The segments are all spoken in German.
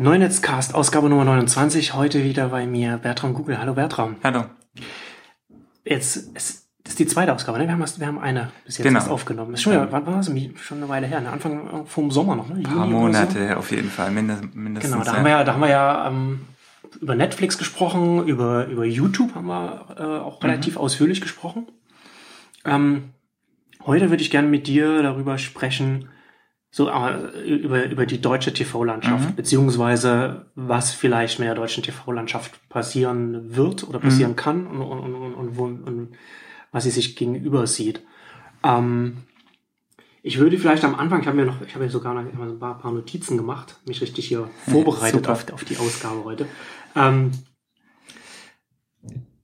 Neunetzcast, Ausgabe Nummer 29. Heute wieder bei mir Bertram Google. Hallo Bertram. Hallo. Jetzt ist, ist die zweite Ausgabe, ne? Wir haben, wir haben eine bis jetzt Genau. erst aufgenommen. Ist schon, ja, wann war das? Schon eine Weile her, ne? Anfang vom Sommer noch, ne? Ein paar Juni Monate auf jeden Fall, mindest, mindestens. Genau, da ja. haben wir ja, da haben wir ja ähm, über Netflix gesprochen, über, über YouTube haben wir äh, auch relativ Mhm. ausführlich gesprochen. Ähm, heute würde ich gerne mit dir darüber sprechen, so äh, über, über die deutsche TV-Landschaft, Mhm. beziehungsweise was vielleicht mit der deutschen TV-Landschaft passieren wird oder Mhm. passieren kann und, und, und, und, wo, und was sie sich gegenüber sieht. Ähm, ich würde vielleicht am Anfang, ich habe mir noch, ich habe mir sogar noch ein paar, paar Notizen gemacht, mich richtig hier vorbereitet super. auf, auf die Ausgabe heute. Ähm,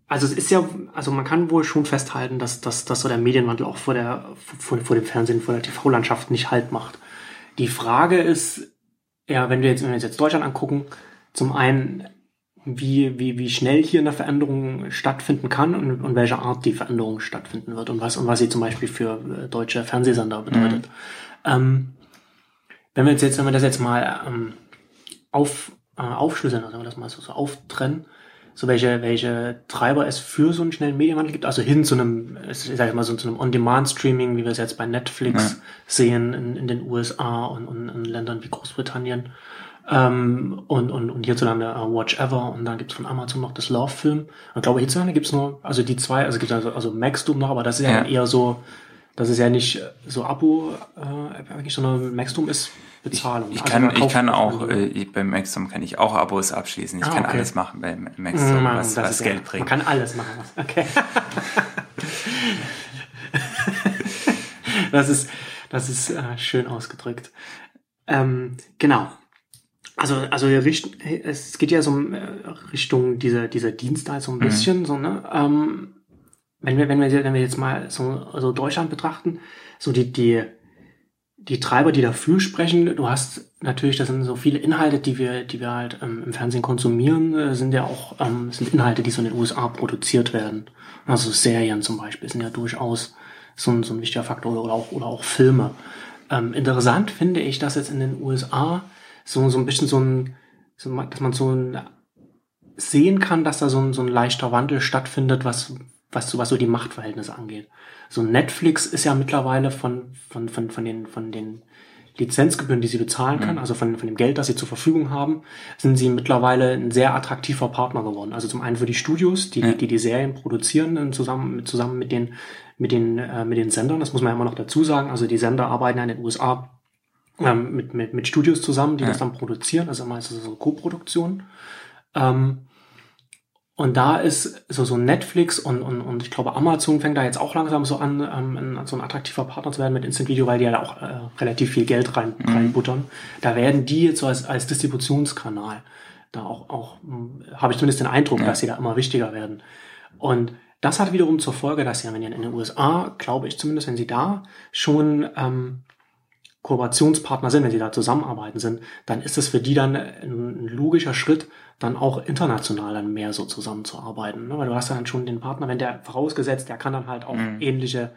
also es ist ja, also man kann wohl schon festhalten, dass, dass, dass so der Medienwandel auch vor der, vor, vor dem Fernsehen, vor der TV-Landschaft nicht Halt macht. Die Frage ist, ja, wenn wir jetzt, wenn wir uns jetzt Deutschland angucken, zum einen, wie, wie, wie schnell hier eine Veränderung stattfinden kann und, und welche Art die Veränderung stattfinden wird und was, und was sie zum Beispiel für äh, deutsche Fernsehsender bedeutet. Ähm, wenn wir jetzt, jetzt, wenn wir das jetzt mal ähm, auf, äh, aufschlüsseln, also wenn wir das mal so, so auftrennen, so welche, welche Treiber es für so einen schnellen Medienwandel gibt, also hin zu einem, ich sag ich mal, so zu einem On-Demand-Streaming, wie wir es jetzt bei Netflix Ja. sehen in, in den USA und, und in Ländern wie Großbritannien. Ähm, und, und, und hierzulande äh, Watch Ever und dann gibt's von Amazon noch das Love-Film. Und ich glaube, hierzulande gibt's nur, also die zwei, also gibt's also, also Maxdome noch, aber das ist ja, Ja. eher so, das ist ja nicht so Abo, äh, eigentlich, sondern Maxdome ist Bezahlung. Ich Also kann, man ich kann auch, äh, ich- beim Maxdom kann ich auch Abos abschließen. Ich Ah, kann okay. alles machen bei Maxdom, Mann, was, das was ist Geld ja, bringt. Man kann alles machen. Was, okay. das ist, das ist äh, schön ausgedrückt. Ähm, genau. Also, also es geht ja so um, äh, Richtung dieser, dieser Dienstleistung so ein Mhm. bisschen, so, ne? Ähm, wenn wir, wenn wir, wenn wir jetzt mal so, so Deutschland betrachten, so die, die, die Treiber, die dafür sprechen, du hast natürlich, das sind so viele Inhalte, die wir, die wir halt ähm, im Fernsehen konsumieren, äh, sind ja auch, ähm, sind Inhalte, die so in den USA produziert werden. Also Serien zum Beispiel sind ja durchaus so ein, so ein wichtiger Faktor oder auch, oder auch Filme. Ähm, interessant finde ich, dass jetzt in den USA so, so ein bisschen so ein, so, dass man so ein, sehen kann, dass da so ein, so ein leichter Wandel stattfindet, was, was was so die Machtverhältnisse angeht. So Netflix ist ja mittlerweile von, von, von, von den, von den Lizenzgebühren, die sie bezahlen kann, also von, von dem Geld, das sie zur Verfügung haben, sind sie mittlerweile ein sehr attraktiver Partner geworden. Also zum einen für die Studios, die Ja. die, die Serien produzieren, und zusammen, mit- zusammen mit den, mit den, äh, mit den Sendern. Das muss man ja immer noch dazu sagen. Also die Sender arbeiten ja in den USA ähm, mit, mit, mit Studios zusammen, die Ja. das dann produzieren. Also meistens so Co-Produktion. Ähm, und da ist so, so Netflix und, und, und ich glaube Amazon fängt da jetzt auch langsam so an, ähm, so ein attraktiver Partner zu werden mit Instant Video, weil die ja da auch äh, relativ viel Geld rein, reinbuttern. Da werden die jetzt so als, als Distributionskanal da auch, auch mh, habe ich zumindest den Eindruck, Ja. dass sie da immer wichtiger werden. Und das hat wiederum zur Folge, dass ja, wenn ihr in den USA, glaube ich zumindest, wenn sie da schon ähm, Kooperationspartner sind, wenn sie da zusammenarbeiten sind, dann ist es für die dann ein, logischer Schritt, dann auch international dann mehr so zusammenzuarbeiten. Ne? Weil du hast dann schon den Partner, wenn der vorausgesetzt, der kann dann halt auch Mhm. ähnliche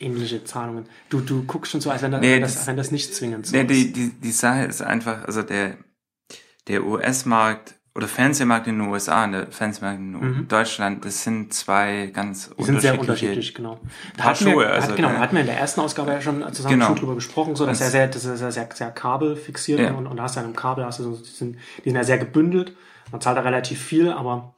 ähnliche Zahlungen. Du, du guckst schon so, als wenn das, Nee, wenn das, das- wenn das nicht zwingend so Nee, ist. die, die, die Sache ist einfach, also der, der US-Markt oder Fernsehmarkt in den USA und der Fernsehmarkt in Mhm. Deutschland, das sind zwei ganz Die sind sehr unterschiedlich, genau. Da hatten wir, Schuhe, da also, hat, genau, da hatten wir in der ersten Ausgabe ja schon zusammen Genau. schon drüber gesprochen, so dass er sehr, das ist ja sehr, sehr kabelfixiert Ja. und, und da hast du ja im Kabel, hast du so, die sind, die sind ja sehr gebündelt. Man zahlt da relativ viel, aber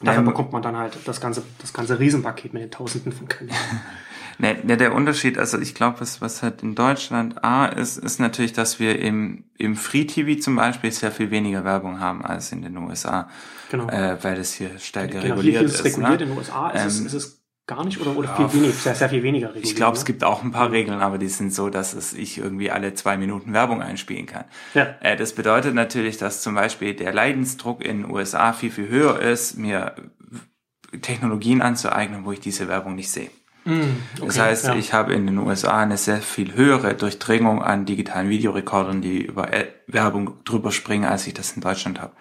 dafür Nein, bekommt man dann halt das ganze, das ganze Riesenpaket mit den Tausenden von Kanälen. Ne, ne, der Unterschied, also ich glaube, was, was halt in Deutschland A ist, ist natürlich, dass wir im, im Free TV zum Beispiel sehr viel weniger Werbung haben als in den USA, Genau. äh, weil das hier stärker genau, reguliert hier ist reguliert, ne? in den USA ist, es, Ähm, ist es gar nicht oder, oder ja, viel wenig, sehr, sehr viel weniger reguliert. Ich glaube, ne? es gibt auch ein paar Regeln, aber die sind so, dass es ich irgendwie alle zwei Minuten Werbung einspielen kann. Ja. Äh, das bedeutet natürlich, dass zum Beispiel der Leidensdruck in den USA viel, viel höher ist, mir Technologien anzueignen, wo ich diese Werbung nicht sehe. Das okay, heißt, ja. ich habe in den USA eine sehr viel höhere Durchdringung an digitalen Videorekordern, die über Werbung drüber springen, als ich das in Deutschland habe.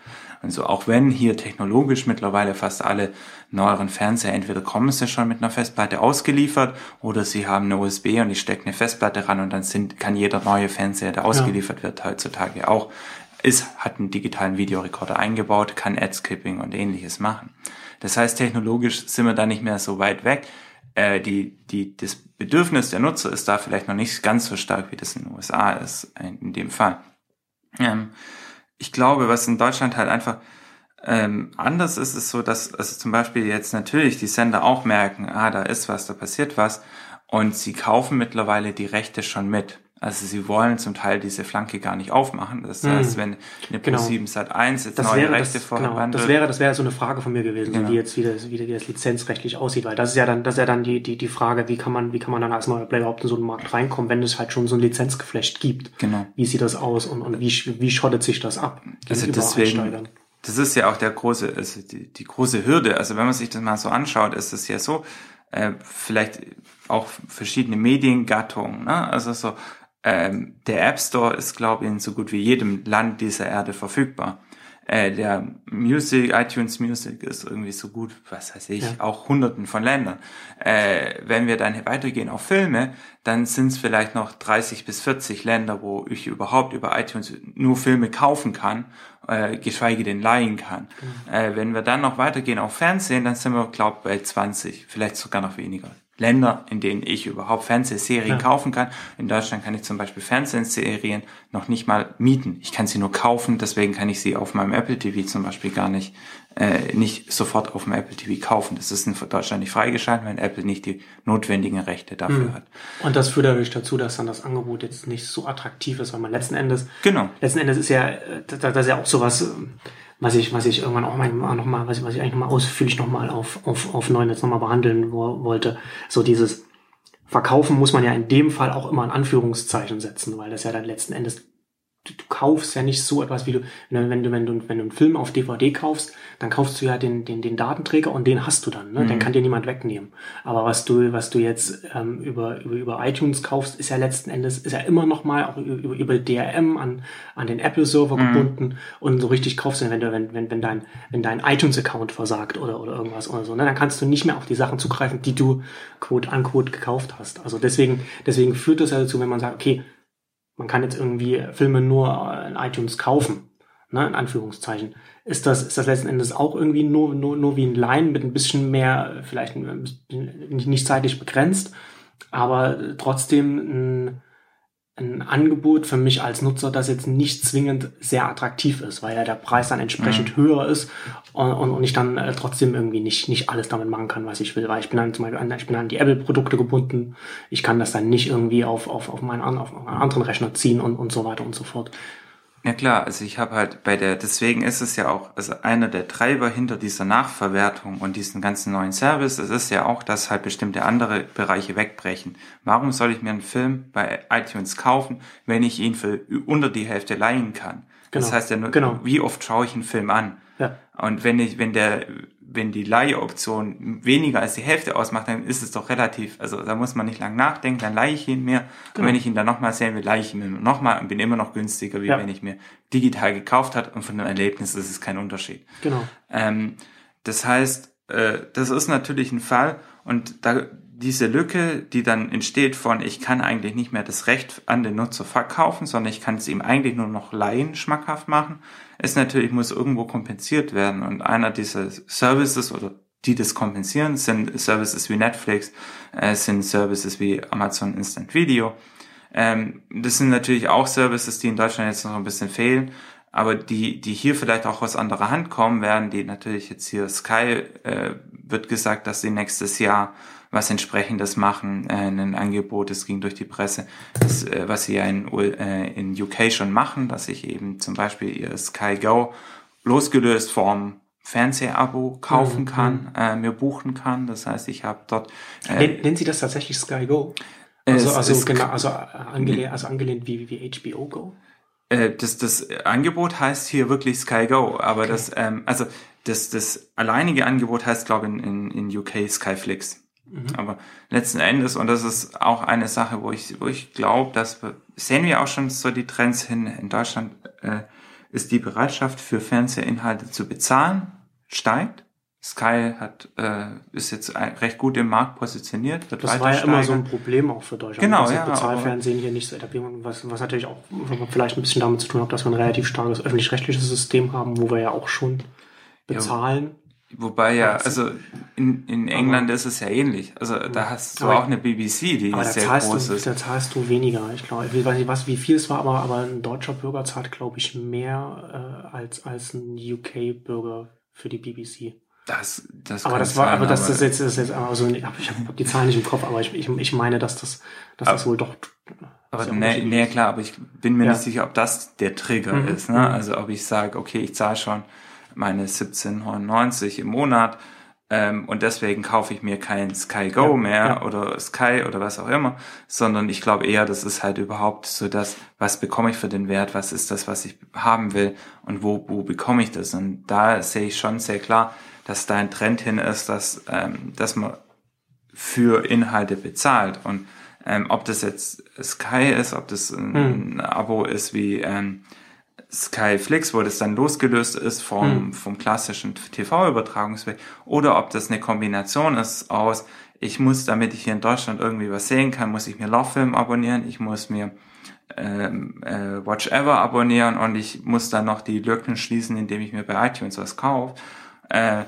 Also auch wenn hier technologisch mittlerweile fast alle neueren Fernseher entweder kommen sie schon mit einer Festplatte ausgeliefert oder sie haben eine USB und ich stecke eine Festplatte ran und dann sind, kann jeder neue Fernseher, der ausgeliefert wird, heutzutage auch ist, hat einen digitalen Videorekorder eingebaut, kann Ad-Skipping und ähnliches machen. Das heißt, technologisch sind wir da nicht mehr so weit weg. Äh, die, die, das Bedürfnis der Nutzer ist da vielleicht noch nicht ganz so stark, wie das in den USA ist, in dem Fall. Ähm, ich glaube, was in Deutschland halt einfach ähm, anders ist, ist so, dass also zum Beispiel jetzt natürlich die Sender auch merken, ah, da ist was, da passiert was und sie kaufen mittlerweile die Rechte schon mit. Also sie wollen zum Teil diese Flanke gar nicht aufmachen. Das hm. heißt, wenn eine Genau. Pro7 Sat 1 jetzt Das neue wäre, Rechte das, genau, das wäre, das wäre so eine Frage von mir gewesen, Genau. wie jetzt wieder, wie, wie das lizenzrechtlich aussieht, weil das ist ja dann, das ist ja dann die, die, die Frage, wie kann man, wie kann man dann als neuer Player überhaupt in so einen Markt reinkommen, wenn es halt schon so ein Lizenzgeflecht gibt. Genau. Wie sieht das aus und, und wie, wie schottet sich das ab? Also deswegen, Einsteigern? das ist ja auch der große, also die, die große Hürde. Also wenn man sich das mal so anschaut, ist es ja so, äh, vielleicht auch verschiedene Mediengattungen. Ne? Also so, ähm, der App Store ist, glaube ich, in so gut wie jedem Land dieser Erde verfügbar. Äh, der Music, iTunes Music ist irgendwie so gut, was weiß ich, Ja. auch hunderten von Ländern. Äh, wenn wir dann weitergehen auf Filme, dann sind es vielleicht noch 30 bis 40 Länder, wo ich überhaupt über iTunes nur Filme kaufen kann, äh, geschweige denn leihen kann. Äh, wenn wir dann noch weitergehen auf Fernsehen, dann sind wir, glaube bei 20, vielleicht sogar noch weniger. Länder, in denen ich überhaupt Fernsehserien Ja. kaufen kann. In Deutschland kann ich zum Beispiel Fernsehserien noch nicht mal mieten. Ich kann sie nur kaufen, deswegen kann ich sie auf meinem Apple TV zum Beispiel gar nicht, äh, nicht sofort auf dem Apple TV kaufen. Das ist in Deutschland nicht freigeschaltet, weil Apple nicht die notwendigen Rechte dafür hat. Und das führt natürlich dazu, dass dann das Angebot jetzt nicht so attraktiv ist, weil man letzten Endes, Genau. letzten Endes ist ja, äh, das, das ist ja auch sowas, ähm, was ich, was ich irgendwann auch mal noch mal, was, ich- was ich eigentlich noch mal ausführlich noch mal auf, auf, auf neun jetzt noch mal behandeln wo, wollte. So dieses Verkaufen muss man ja in dem Fall auch immer ein Anführungszeichen setzen, weil das ja dann letzten Endes du, du kaufst ja nicht so etwas wie du, wenn du, wenn du, wenn du einen Film auf DVD kaufst, dann kaufst du ja den, den, den Datenträger und den hast du dann, ne? Den kann dir niemand wegnehmen. Aber was du, was du jetzt ähm, über, über, über iTunes kaufst, ist ja letzten Endes, ist ja immer noch mal auch über, über DRM an, an den Apple-Server gebunden und so richtig kaufst du, wenn du, wenn, wenn, wenn dein, wenn dein iTunes-Account versagt oder, oder irgendwas oder so, ne? Dann kannst du nicht mehr auf die Sachen zugreifen, die du quote unquote gekauft hast. Also deswegen, deswegen führt das ja dazu, wenn man sagt, okay, man kann jetzt irgendwie Filme nur in iTunes kaufen, ne, in Anführungszeichen. Ist das, ist das letzten Endes auch irgendwie nur, nur, nur wie ein Line mit ein bisschen mehr, vielleicht nicht zeitlich begrenzt, aber trotzdem ein, ein Angebot für mich als Nutzer, das jetzt nicht zwingend sehr attraktiv ist, weil ja der Preis dann entsprechend höher ist und, und, und ich dann äh, trotzdem irgendwie nicht, nicht alles damit machen kann, was ich will, weil ich bin dann zum Beispiel an, ich bin an die Apple-Produkte gebunden, ich kann das dann nicht irgendwie auf, auf, auf, meinen, auf einen anderen Rechner ziehen und, und so weiter und so fort. Ja klar, also ich habe halt bei der, deswegen ist es ja auch, also einer der Treiber hinter dieser Nachverwertung und diesen ganzen neuen Service, es ist ja auch, dass halt bestimmte andere Bereiche wegbrechen. Warum soll ich mir einen Film bei iTunes kaufen, wenn ich ihn für unter die Hälfte leihen kann? Das Genau, heißt ja nur, genau. wie oft schaue ich einen Film an? Ja. Und wenn ich, wenn der, wenn die Leihoption weniger als die Hälfte ausmacht, dann ist es doch relativ, also da muss man nicht lang nachdenken, dann leihe ich ihn mir. Und wenn ich ihn dann nochmal sehen will, leihe ich ihn mir nochmal und bin immer noch günstiger, wie Ja. wenn ich mir digital gekauft hat und von dem Erlebnis ist es kein Unterschied. Genau. Ähm, das heißt, äh, das ist natürlich ein Fall und da diese Lücke, die dann entsteht von, ich kann eigentlich nicht mehr das Recht an den Nutzer verkaufen, sondern ich kann es ihm eigentlich nur noch leihen schmackhaft machen, ist natürlich, muss irgendwo kompensiert werden. Und einer dieser Services oder die das kompensieren, sind Services wie Netflix, äh, sind Services wie Amazon Instant Video. Ähm, das sind natürlich auch Services, die in Deutschland jetzt noch ein bisschen fehlen, aber die, die hier vielleicht auch aus anderer Hand kommen werden, die natürlich jetzt hier Sky, äh, wird gesagt, dass sie nächstes Jahr was entsprechendes machen, äh, ein Angebot, das ging durch die Presse, das, äh, was sie ja in, äh, in UK schon machen, dass ich eben zum Beispiel ihr Sky Go losgelöst vom Fernsehabo kaufen Mhm, kann, äh, mir buchen kann. Das heißt, ich habe dort äh, Nen- Nennen Sie das tatsächlich Sky Go? Es Also, also, ist- genau, also, äh, angelehnt, also angelehnt wie, wie HBO Go? Äh, das, das Angebot heißt hier wirklich Sky Go, aber das, ähm, also das, das alleinige Angebot heißt, glaube ich, in, in, in UK Skyflix. Aber letzten Endes, und das ist auch eine Sache, wo ich, wo ich glaube, dass wir, sehen wir auch schon so die Trends hin. In Deutschland äh, ist die Bereitschaft für Fernsehinhalte zu bezahlen, steigt. Sky hat, äh, ist jetzt recht gut im Markt positioniert. Wird das war ja immer so ein Problem auch für Deutschland. Genau, ja. Bezahlfernsehen hier nicht so etablieren, was, was natürlich auch vielleicht ein bisschen damit zu tun hat, dass wir ein relativ starkes öffentlich-rechtliches System haben, wo wir ja auch schon bezahlen. Ja, Wobei ja, also in, in England aber, ist es ja ähnlich. Also da hast du auch eine BBC, die sehr groß du, ist. Da zahlst du weniger. Ich glaube, ich weiß nicht, was, wie viel es war, aber, aber ein deutscher Bürger zahlt, glaube ich, mehr äh, als, als ein UK-Bürger für die BBC. Das, das aber das war, sein, aber das, das jetzt, das ist jetzt, also ich habe hab die Zahlen nicht im Kopf, aber ich, ich, ich meine, dass das, dass das wohl doch. Aber nee, nee, klar, aber ich bin mir ja. nicht sicher, ob das der Trigger mhm. ist. Ne? Mhm. Also ob ich sage, okay, ich zahle schon meine 17,99 im Monat ähm, und deswegen kaufe ich mir kein Sky Go ja, mehr ja. oder Sky oder was auch immer, sondern ich glaube eher, das ist halt überhaupt so das, was bekomme ich für den Wert, was ist das, was ich haben will und wo, wo bekomme ich das. Und da sehe ich schon sehr klar, dass da ein Trend hin ist, dass, ähm, dass man für Inhalte bezahlt. Und ähm, ob das jetzt Sky ist, ob das ein, hm. Abo ist wie ähm, Sky Flix, wo das dann losgelöst ist vom, hm. vom klassischen TV-Übertragungsweg, oder ob das eine Kombination ist aus, ich muss, damit ich hier in Deutschland irgendwie was sehen kann, muss ich mir Love abonnieren, ich muss mir ähm, äh, Watch Ever abonnieren und ich muss dann noch die Lücken schließen, indem ich mir bei iTunes was kaufe. Äh,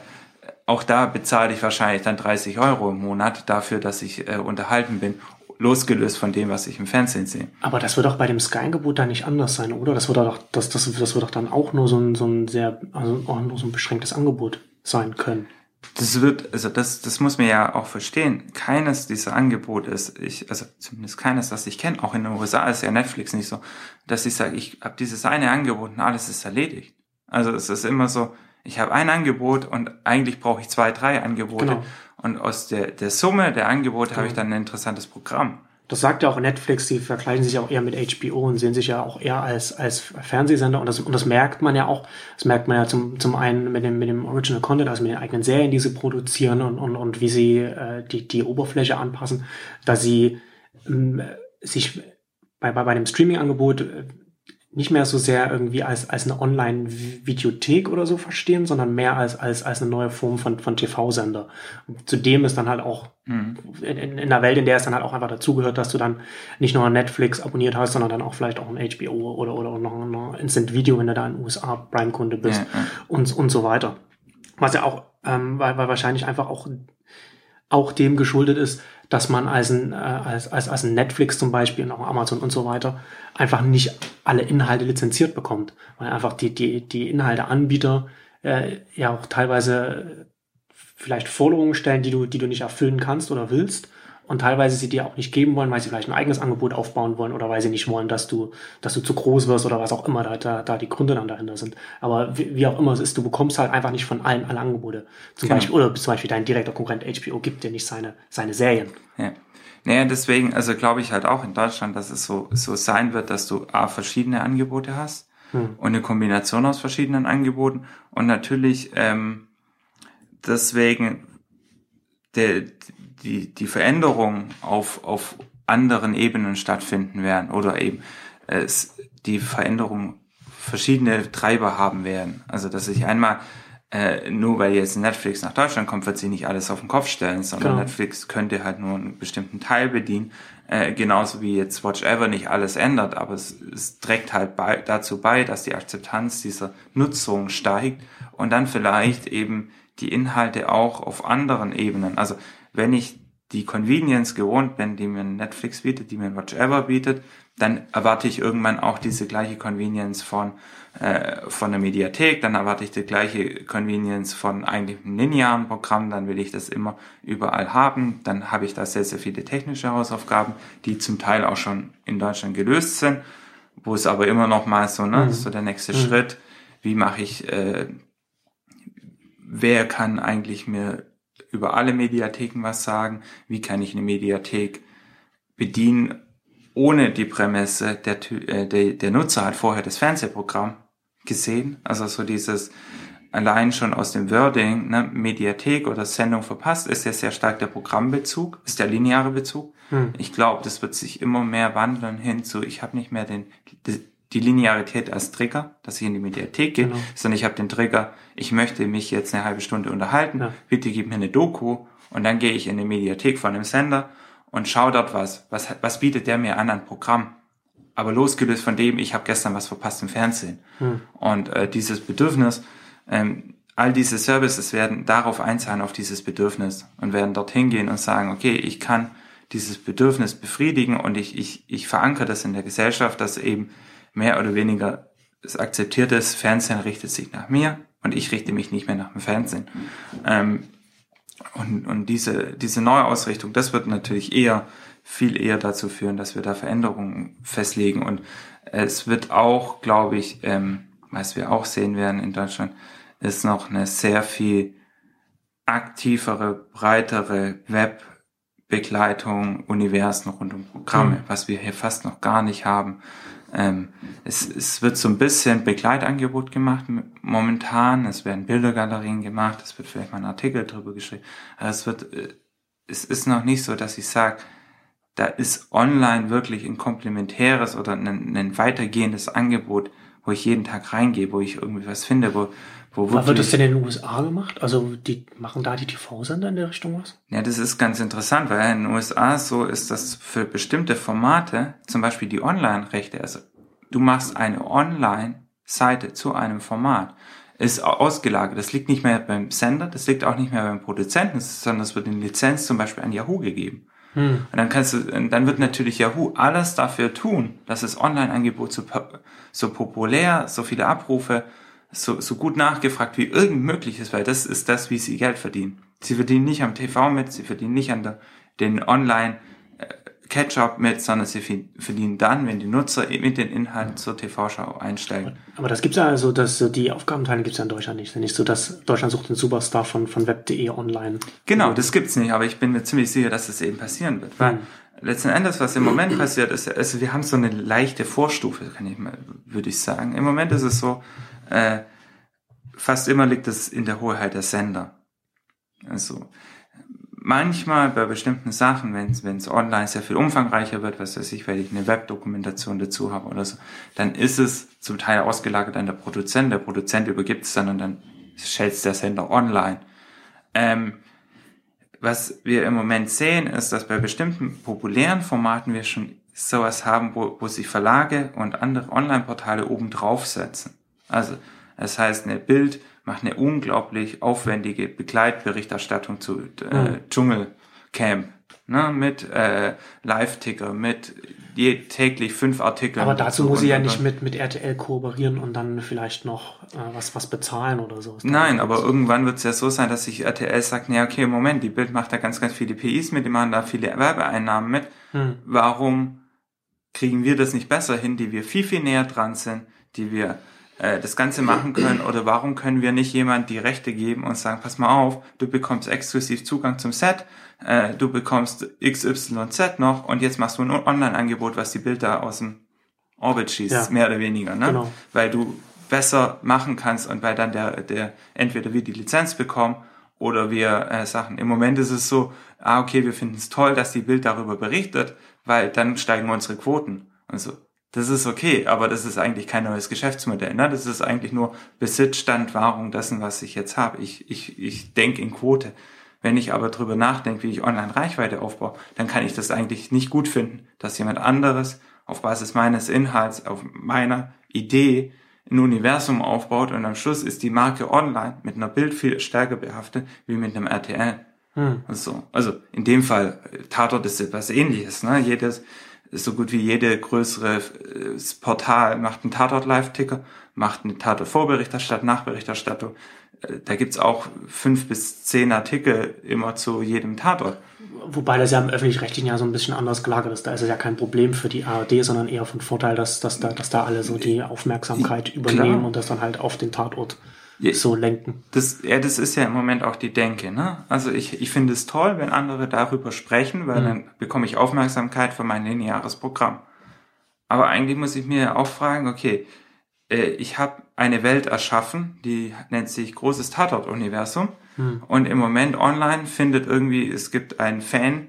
auch da bezahle ich wahrscheinlich dann 30 Euro im Monat dafür, dass ich äh, unterhalten bin, losgelöst von dem, was ich im Fernsehen sehe. Aber das wird doch bei dem Sky-Angebot dann nicht anders sein, oder? Das wird doch, das, das, das wird doch dann auch nur so ein, so ein sehr, also auch nur so ein beschränktes Angebot sein können. Das wird, also das, das muss man ja auch verstehen. Keines dieser Angebote ist, ich, also zumindest keines, das ich kenne, auch in den USA ist ja Netflix nicht so, dass ich sage, ich habe dieses eine Angebot und alles ist erledigt. Also es ist immer so, ich habe ein Angebot und eigentlich brauche ich zwei, drei Angebote. Genau. Und aus der, der Summe der Angebote genau. habe ich dann ein interessantes Programm. Das sagt ja auch Netflix, die vergleichen sich auch eher mit HBO und sehen sich ja auch eher als, als Fernsehsender. Und das, und das merkt man ja auch. Das merkt man ja zum, zum einen mit dem, mit dem Original Content, also mit den eigenen Serien, die sie produzieren und, und, und wie sie äh, die, die Oberfläche anpassen, dass sie äh, sich bei, bei, bei dem Streaming-Angebot äh, nicht mehr so sehr irgendwie als, als eine Online-Videothek oder so verstehen, sondern mehr als, als, als eine neue Form von, von TV-Sender. Zudem ist dann halt auch mhm. in, in einer Welt, in der es dann halt auch einfach dazugehört, dass du dann nicht nur Netflix abonniert hast, sondern dann auch vielleicht auch ein HBO oder, oder noch ein Instant Video, wenn du da in den USA Prime-Kunde bist ja, ja. Und, und so weiter. Was ja auch, ähm, weil, weil wahrscheinlich einfach auch, auch dem geschuldet ist, dass man als ein, äh, als, als, als ein Netflix zum Beispiel und auch Amazon und so weiter einfach nicht alle Inhalte lizenziert bekommt, weil einfach die, die, die Inhalteanbieter äh, ja auch teilweise vielleicht Forderungen stellen, die du, die du nicht erfüllen kannst oder willst und teilweise sie dir auch nicht geben wollen, weil sie vielleicht ein eigenes Angebot aufbauen wollen oder weil sie nicht wollen, dass du, dass du zu groß wirst oder was auch immer da, da, da die Gründe dann dahinter sind. Aber wie, wie auch immer es ist, du bekommst halt einfach nicht von allen alle Angebote. Zum genau. Beispiel, oder zum Beispiel dein direkter Konkurrent HBO gibt dir nicht seine, seine Serien. Ja. Naja, deswegen, also glaube ich halt auch in Deutschland, dass es so, so sein wird, dass du A, verschiedene Angebote hast hm. und eine Kombination aus verschiedenen Angeboten und natürlich ähm, deswegen der, die, die Veränderungen auf, auf anderen Ebenen stattfinden werden oder eben es, die Veränderungen verschiedene Treiber haben werden. Also dass ich einmal äh, nur weil jetzt Netflix nach Deutschland kommt, wird sie nicht alles auf den Kopf stellen, sondern genau. Netflix könnte halt nur einen bestimmten Teil bedienen. Äh, genauso wie jetzt Watch Ever nicht alles ändert, aber es, es trägt halt bei, dazu bei, dass die Akzeptanz dieser Nutzung steigt und dann vielleicht eben die Inhalte auch auf anderen Ebenen. Also wenn ich die Convenience gewohnt bin, die mir Netflix bietet, die mir Watch Ever bietet, dann erwarte ich irgendwann auch diese gleiche Convenience von äh, von der Mediathek, dann erwarte ich die gleiche Convenience von eigentlich einem linearen Programm, dann will ich das immer überall haben, dann habe ich da sehr, sehr viele technische Hausaufgaben, die zum Teil auch schon in Deutschland gelöst sind, wo es aber immer noch mal so, ne, mhm. so der nächste mhm. Schritt, wie mache ich, äh, wer kann eigentlich mir über alle Mediatheken was sagen, wie kann ich eine Mediathek bedienen, ohne die Prämisse, der, äh, der, der Nutzer hat vorher das Fernsehprogramm gesehen. Also so dieses allein schon aus dem Wording, ne, Mediathek oder Sendung verpasst, ist ja sehr stark der Programmbezug, ist der lineare Bezug. Hm. Ich glaube, das wird sich immer mehr wandeln hin zu, ich habe nicht mehr den, die Linearität als Trigger, dass ich in die Mediathek gehe, Genau. sondern ich habe den Trigger, ich möchte mich jetzt eine halbe Stunde unterhalten, Ja. bitte gib mir eine Doku und dann gehe ich in die Mediathek von dem Sender und schaue dort was. Was, was bietet der mir an an Programm? Aber losgelöst von dem, ich habe gestern was verpasst im Fernsehen. Und äh, dieses Bedürfnis, ähm, all diese Services werden darauf einzahlen, auf dieses Bedürfnis und werden dorthin gehen und sagen, okay, ich kann dieses Bedürfnis befriedigen und ich, ich, ich verankere das in der Gesellschaft, dass eben mehr oder weniger es akzeptiert ist, Fernsehen richtet sich nach mir und ich richte mich nicht mehr nach dem Fernsehen. Ähm, und, und diese, diese Neuausrichtung, das wird natürlich eher, viel eher dazu führen, dass wir da Veränderungen festlegen. Und es wird auch, glaube ich, ähm, was wir auch sehen werden in Deutschland, ist noch eine sehr viel aktivere, breitere Webbegleitung, Universen rund um Programme, Mhm. was wir hier fast noch gar nicht haben. Ähm, es, es wird so ein bisschen Begleitangebot gemacht momentan. Es werden Bildergalerien gemacht. Es wird vielleicht mal ein Artikel drüber geschrieben. Aber es wird, äh, es ist noch nicht so, dass ich sage, da ist online wirklich ein komplementäres oder ein, ein weitergehendes Angebot, wo ich jeden Tag reingehe, wo ich irgendwie was finde, wo, wo Aber wird das denn in den USA gemacht? Also die machen da die TV-Sender in der Richtung was? Ja, das ist ganz interessant, weil in den USA so ist das für bestimmte Formate, zum Beispiel die Online-Rechte, also du machst eine Online-Seite zu einem Format, ist au- ausgelagert. Das liegt nicht mehr beim Sender, das liegt auch nicht mehr beim Produzenten, sondern es wird in Lizenz zum Beispiel an Yahoo gegeben. Hm. Und dann kannst du, dann wird natürlich Yahoo alles dafür tun, dass das Online-Angebot so, so populär, so viele Abrufe, so, so gut nachgefragt wie irgend möglich ist, weil das ist das, wie sie Geld verdienen. Sie verdienen nicht am TV mit, sie verdienen nicht an der, den Online äh, Catch-up mit, sondern sie verdienen dann, wenn die Nutzer mit den Inhalten zur TV-Schau einsteigen. Aber das gibt's ja also, dass äh, die Aufgabenteile gibt's ja in Deutschland nicht. Ja nicht so, dass Deutschland sucht den Superstar von, von web.de online. Genau, das gibt's nicht, aber ich bin mir ziemlich sicher, dass es eben passieren wird. Weil letzten Endes, was im Moment passiert, ist, also wir haben so eine leichte Vorstufe, kann ich mal, würde ich sagen. Im Moment ist es so, äh, fast immer liegt es in der Hoheit der Sender. Also manchmal bei bestimmten Sachen, wenn es online sehr viel umfangreicher wird, was weiß ich, weil ich eine Webdokumentation dazu habe oder so, dann ist es zum Teil ausgelagert an der Produzent. Der Produzent übergibt es dann und dann stellt der Sender online. Ähm, was wir im Moment sehen, ist, dass bei bestimmten populären Formaten wir schon sowas haben, wo, wo sich Verlage und andere Online-Portale oben draufsetzen. Also, das heißt, eine Bild macht eine unglaublich aufwendige Begleitberichterstattung zu äh, Dschungelcamp, ne, mit äh, Live-Ticker, mit je, täglich fünf Artikeln. Aber dazu muss sie ja nicht mit, mit RTL kooperieren und dann vielleicht noch äh, was, was bezahlen oder so. Nein, aber irgendwann wird es ja so sein, dass sich RTL sagt, nee, okay, Moment, die Bild macht da ganz, ganz viele PIs mit, die machen da viele Werbeeinnahmen mit. Hm. Warum kriegen wir das nicht besser hin, die wir viel, viel näher dran sind, die wir äh, das Ganze machen können? Oder warum können wir nicht jemand die Rechte geben und sagen, pass mal auf, du bekommst exklusiv Zugang zum Set, äh, du bekommst XYZ noch und jetzt machst du ein Online-Angebot, was die Bilder aus dem Orbit schießt, Ja. mehr oder weniger, ne? Genau. Weil du besser machen kannst und weil dann der, der entweder wir die Lizenz bekommen oder wir äh, Sachen. Im Moment ist es so, ah, okay, wir finden es toll, dass die Bild darüber berichtet, weil dann steigen unsere Quoten. Und so. Das ist okay, aber das ist eigentlich kein neues Geschäftsmodell. Ne? Das ist eigentlich nur Besitzstand, Wahrung dessen, was ich jetzt habe. Ich, ich, ich denke in Quote. Wenn ich aber drüber nachdenke, wie ich online Reichweite aufbaue, dann kann ich das eigentlich nicht gut finden, dass jemand anderes auf Basis meines Inhalts, auf meiner Idee ein Universum aufbaut und am Schluss ist die Marke online mit einer Bild viel stärker behaftet wie mit einem RTL. Hm. Also, also in dem Fall, äh, Tatort ist etwas ähnliches. Ne? Jedes, so gut wie jede größere äh, Portal macht einen Tatort-Live-Ticker, macht eine Tatort-Vorberichterstattung, Nachberichterstattung. Äh, Da gibt's auch fünf bis zehn Artikel immer zu jedem Tatort. Wobei das ja im öffentlich-rechtlichen ja so ein bisschen anders gelagert ist. Da ist es ja kein Problem für die ARD, sondern eher von Vorteil, dass, dass, da, dass da alle so die Aufmerksamkeit übernehmen und das dann halt auf den Tatort Ja. so lenken. Das, ja, das ist ja im Moment auch die Denke. Ne? Also ich, ich finde es toll, wenn andere darüber sprechen, weil dann bekomme ich Aufmerksamkeit für mein lineares Programm. Aber eigentlich muss ich mir auch fragen, okay, äh, ich habe eine Welt erschaffen, die nennt sich großes Tatort-Universum. Und im Moment online findet irgendwie, es gibt ein Fan,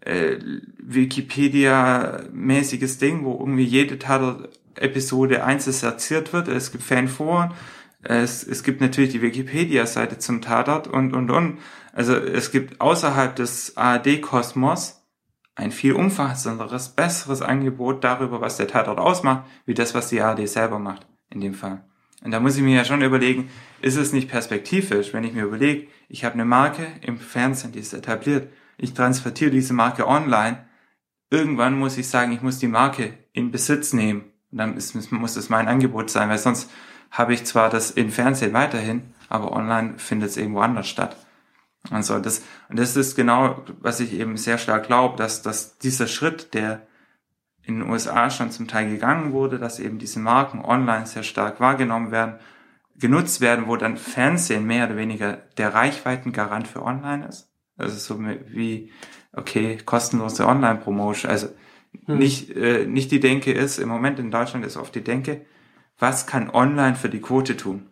äh, Wikipedia-mäßiges Ding, wo irgendwie jede Tatort Episode 1 erzählt wird. Es gibt Fanforen. Es, es gibt natürlich die Wikipedia-Seite zum Tatort und, und, und. Also es gibt außerhalb des ARD-Kosmos ein viel umfassenderes, besseres Angebot darüber, was der Tatort ausmacht, wie das, was die ARD selber macht, in dem Fall. Und da muss ich mir ja schon überlegen, ist es nicht perspektivisch, wenn ich mir überlege, ich habe eine Marke im Fernsehen, die ist etabliert, ich transportiere diese Marke online, irgendwann muss ich sagen, ich muss die Marke in Besitz nehmen. Und dann ist, muss es mein Angebot sein, weil sonst habe ich zwar das im Fernsehen weiterhin, aber online findet es irgendwo anders statt. Also das, und das ist genau, was ich eben sehr stark glaube, dass, dass dieser Schritt, der in den USA schon zum Teil gegangen wurde, dass eben diese Marken online sehr stark wahrgenommen werden, genutzt werden, wo dann Fernsehen mehr oder weniger der Reichweitengarant für online ist. Also so wie, okay, kostenlose Online-Promotion. Also hm. nicht, äh, nicht die Denke ist, im Moment in Deutschland ist oft die Denke, was kann online für die Quote tun?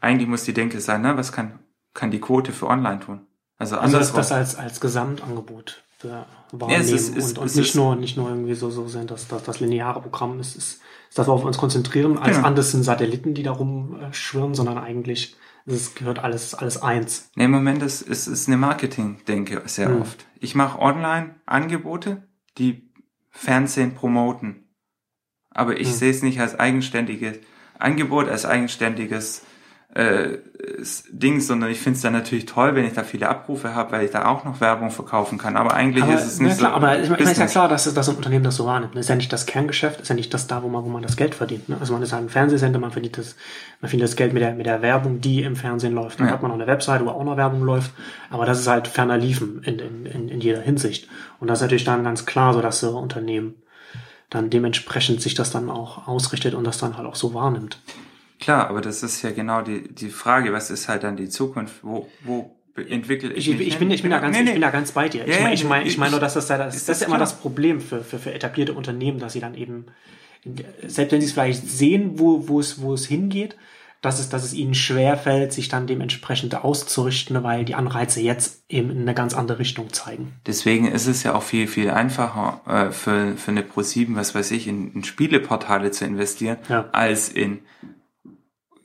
Eigentlich muss die Denke sein, ne? was kann, kann die Quote für online tun? Also, also ist das als, als Gesamtangebot für wahrnehmen ja, es ist, es, und, und es nicht, ist, nur, nicht nur irgendwie so, so sind, dass, dass das lineare Programm ist, ist, ist das, worauf wir uns konzentrieren. Als genau. anders sind Satelliten, die darum äh, schwirren, sondern eigentlich es gehört alles, alles eins. Nee, im Moment ist, ist, ist eine Marketing-Denke sehr hm. oft. Ich mache Online-Angebote, die Fernsehen promoten. Aber ich hm. sehe es nicht als eigenständiges Angebot, als eigenständiges äh, Ding, sondern ich finde es dann natürlich toll, wenn ich da viele Abrufe habe, weil ich da auch noch Werbung verkaufen kann. Aber eigentlich aber, ist es nicht klar, so. Aber ich meine, ist ja klar, dass, dass ein Unternehmen das so wahrnimmt. Das ist ja nicht das Kerngeschäft, ist ja nicht das da, wo man, wo man das Geld verdient. Ne? Also man ist halt ein Fernsehsender, man verdient das, man verdient das Geld mit der, mit der Werbung, die im Fernsehen läuft. Dann ja. hat man noch eine Webseite, wo auch noch Werbung läuft. Aber das ist halt ferner Liefen in, in, in, in jeder Hinsicht. Und das ist natürlich dann ganz klar so, dass so Unternehmen dann dementsprechend sich das dann auch ausrichtet und das dann halt auch so wahrnimmt. Klar, aber das ist ja genau die, die Frage, was ist halt dann die Zukunft? Wo, wo entwickle ich, ich, ich bin ich bin da ganz nee, nee. ich bin da ganz bei dir. Ja, ich meine ich meine ich meine nur, dass das da das, ist, das ist immer das Problem für, für für etablierte Unternehmen, dass sie dann eben selbst wenn sie es vielleicht sehen, wo wo es wo es hingeht, dass es dass es ihnen schwer fällt, sich dann dementsprechend auszurichten, weil die Anreize jetzt eben in eine ganz andere Richtung zeigen. Deswegen ist es ja auch viel viel einfacher äh, für für eine Pro 7, was weiß ich, in, in Spieleportale zu investieren, ja. als in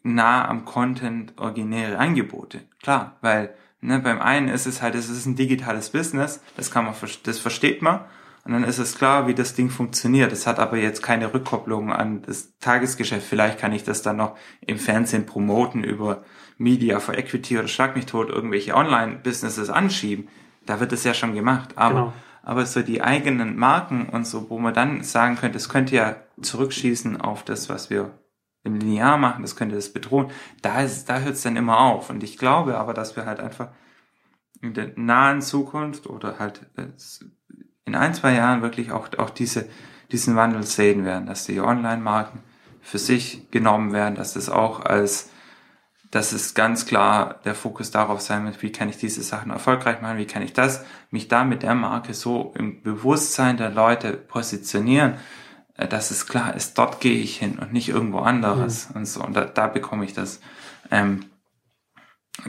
nah am Content originäre Angebote. Klar, weil ne, beim einen ist es halt, es ist ein digitales Business, das kann man, das versteht man. Und dann ist es klar, wie das Ding funktioniert. Es hat aber jetzt keine Rückkopplung an das Tagesgeschäft. Vielleicht kann ich das dann noch im Fernsehen promoten über Media for Equity oder Schlag mich tot, irgendwelche Online-Businesses anschieben. Da wird es ja schon gemacht. Aber, genau. aber so die eigenen Marken und so, wo man dann sagen könnte, es könnte ja zurückschießen auf das, was wir im Linear machen, das könnte das bedrohen. Da, ist, da hört es dann immer auf. Und ich glaube aber, dass wir halt einfach in der nahen Zukunft oder halt äh, in ein, zwei Jahren wirklich auch, auch diese, diesen Wandel sehen werden, dass die Online-Marken für sich genommen werden, dass das auch als, dass es ganz klar der Fokus darauf sein wird, wie kann ich diese Sachen erfolgreich machen, wie kann ich das, mich da mit der Marke so im Bewusstsein der Leute positionieren, äh, dass es klar ist, dort gehe ich hin und nicht irgendwo anderes mhm. und so. Und da, da bekomme ich das. Ähm,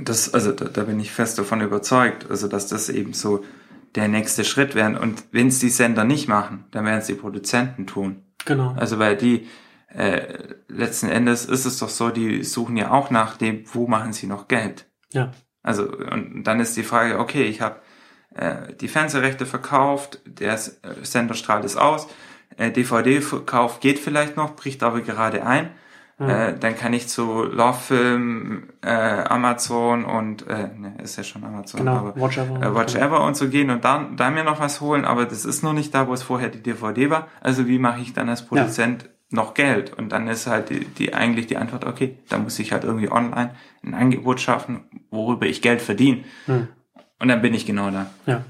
das, also da, da bin ich fest davon überzeugt, also dass das eben so der nächste Schritt wäre. Und wenn es die Sender nicht machen, dann werden es die Produzenten tun. Genau. Also weil die äh, letzten Endes ist es doch so, die suchen ja auch nach dem, wo machen sie noch Geld. Ja. Also und dann ist die Frage, okay, ich habe äh, die Fernsehrechte verkauft, der äh, Sender strahlt es aus, äh, DVD-Verkauf geht vielleicht noch, bricht aber gerade ein. Mhm. Äh, dann kann ich zu Lovefilm, äh, Amazon und äh, ne, ist ja schon Amazon, genau, aber Watch Ever, äh, Watch Ever und so gehen und dann da mir noch was holen, aber das ist noch nicht da, wo es vorher die DVD war. Also wie mache ich dann als Produzent ja. noch Geld? Und dann ist halt die, die eigentlich die Antwort, okay, da muss ich halt irgendwie online ein Angebot schaffen, worüber ich Geld verdiene. Mhm. Und dann bin ich genau da. Ja.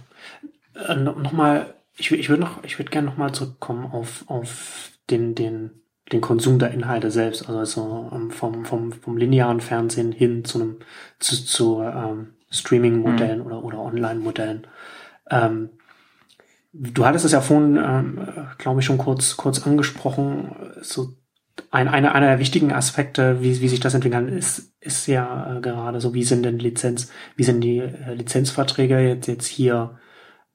Äh, Nochmal ich, ich würde noch, ich würde gerne nochmal zurückkommen auf, auf den, den, den Konsum der Inhalte selbst, also so ähm, vom, vom, vom linearen Fernsehen hin zu einem, zu, zu ähm, Streaming-Modellen mhm. oder, oder Online-Modellen. Ähm, du hattest es ja vorhin, ähm, glaube ich, schon kurz, kurz angesprochen, so ein, einer, einer der wichtigen Aspekte, wie, wie sich das entwickeln kann, ist, ist ja äh, gerade so, wie sind denn Lizenz, wie sind die äh, Lizenzverträge jetzt, jetzt hier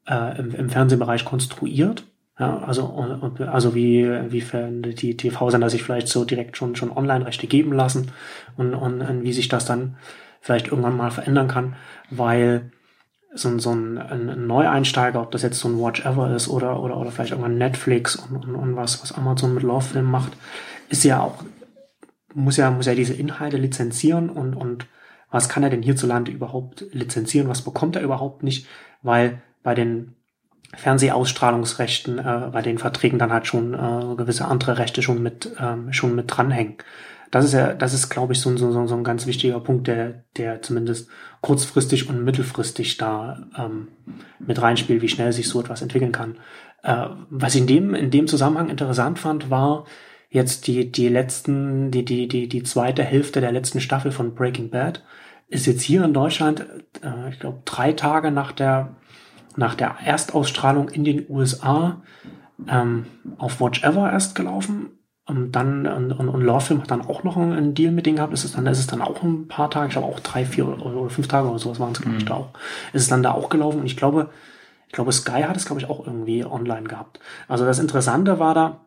äh, im, im Fernsehbereich konstruiert. Ja, also, also wie, wie die TV-Sender sich vielleicht so direkt schon, schon Online-Rechte geben lassen und, und, und wie sich das dann vielleicht irgendwann mal verändern kann, weil so, so ein, ein Neueinsteiger, ob das jetzt so ein Watch Ever ist oder, oder, oder vielleicht irgendwann Netflix und, und, und was, was Amazon mit Love Film macht, ist ja auch, muss ja, muss ja diese Inhalte lizenzieren und, und was kann er denn hierzulande überhaupt lizenzieren, was bekommt er überhaupt nicht, weil bei den Fernsehausstrahlungsrechten, äh, bei den Verträgen dann halt schon äh, gewisse andere Rechte schon mit, ähm, schon mit dranhängen. Das ist ja, das ist, glaube ich, so, so, so ein ganz wichtiger Punkt, der, der zumindest kurzfristig und mittelfristig da ähm, mit reinspielt, wie schnell sich so etwas entwickeln kann. Äh, was ich in dem, in dem Zusammenhang interessant fand, war jetzt die, die letzten, die, die, die, die zweite Hälfte der letzten Staffel von Breaking Bad ist jetzt hier in Deutschland, äh, ich glaube, drei Tage nach der nach der Erstausstrahlung in den USA ähm, auf Watch Ever erst gelaufen. Und dann, und, und, und Lawfilm hat dann auch noch einen Deal mit denen gehabt. Ist es dann, ist es dann auch ein paar Tage, ich glaube auch drei, vier oder, oder fünf Tage oder sowas waren es, glaube ich, mhm. da auch. Ist es dann da auch gelaufen. Und ich glaube, ich glaube, Sky hat es, glaube ich, auch irgendwie online gehabt. Also das Interessante war da,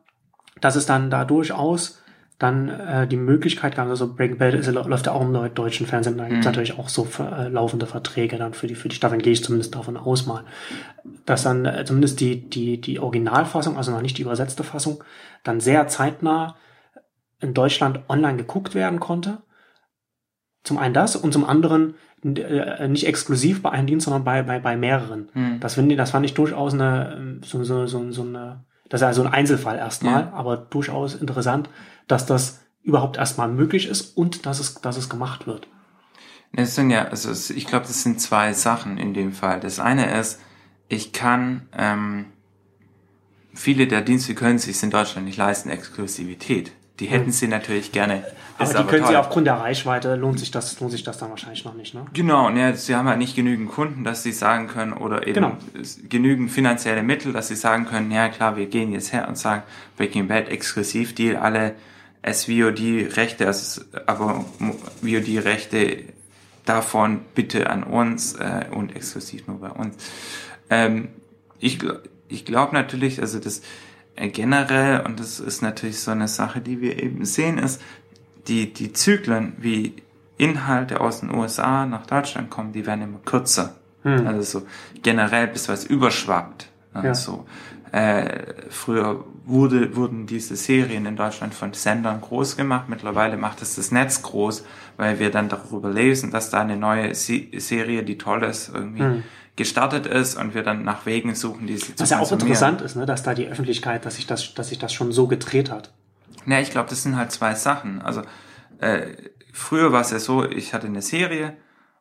dass es dann da durchaus dann äh, die Möglichkeit gab, also Breaking Bad ist, läuft ja auch im deutschen Fernsehen, da gibt es mhm. natürlich auch so äh, laufende Verträge dann für die, für die Staffeln, gehe ich zumindest davon aus mal, dass dann äh, zumindest die, die, die Originalfassung, also noch nicht die übersetzte Fassung, dann sehr zeitnah in Deutschland online geguckt werden konnte. Zum einen das und zum anderen äh, nicht exklusiv bei einem Dienst, sondern bei, bei, bei mehreren. Mhm. Das, finde ich, das fand ich durchaus eine, so, so, so, so eine, das ist also ein Einzelfall erstmal, ja. aber durchaus interessant, dass das überhaupt erstmal möglich ist und dass es, dass es gemacht wird. Es sind ja, also ich glaube, das sind zwei Sachen in dem Fall. Das eine ist, ich kann, ähm, viele der Dienste können sich in Deutschland nicht leisten, Exklusivität. Die hätten hm. sie natürlich gerne. Aber die aber können toll. sie aufgrund der Reichweite, lohnt sich das, lohnt sich das dann wahrscheinlich noch nicht, ne? Genau, ne, sie haben halt nicht genügend Kunden, dass sie sagen können, oder eben genau. genügend finanzielle Mittel, dass sie sagen können, ja klar, wir gehen jetzt her und sagen, Breaking Bad Exklusivdeal, alle SVOD-Rechte, also aber VOD-Rechte davon bitte an uns äh, und exklusiv nur bei uns. Ähm, ich ich glaube natürlich, also das äh, generell, und das ist natürlich so eine Sache, die wir eben sehen, ist, die, die Zyklen, wie Inhalte aus den USA nach Deutschland kommen, die werden immer kürzer. Hm. Also so generell bis was überschwappt. Also, ja. Äh, früher wurde, wurden diese Serien in Deutschland von Sendern groß gemacht. Mittlerweile macht es das Netz groß, weil wir dann darüber lesen, dass da eine neue Serie, die toll ist, irgendwie hm gestartet ist und wir dann nach Wegen suchen, die sie zu Was ja auch interessant ist, ne, dass da die Öffentlichkeit, dass sich das, dass sich das schon so gedreht hat. Ja, ich glaube, das sind halt zwei Sachen. Also äh, früher war es ja so, ich hatte eine Serie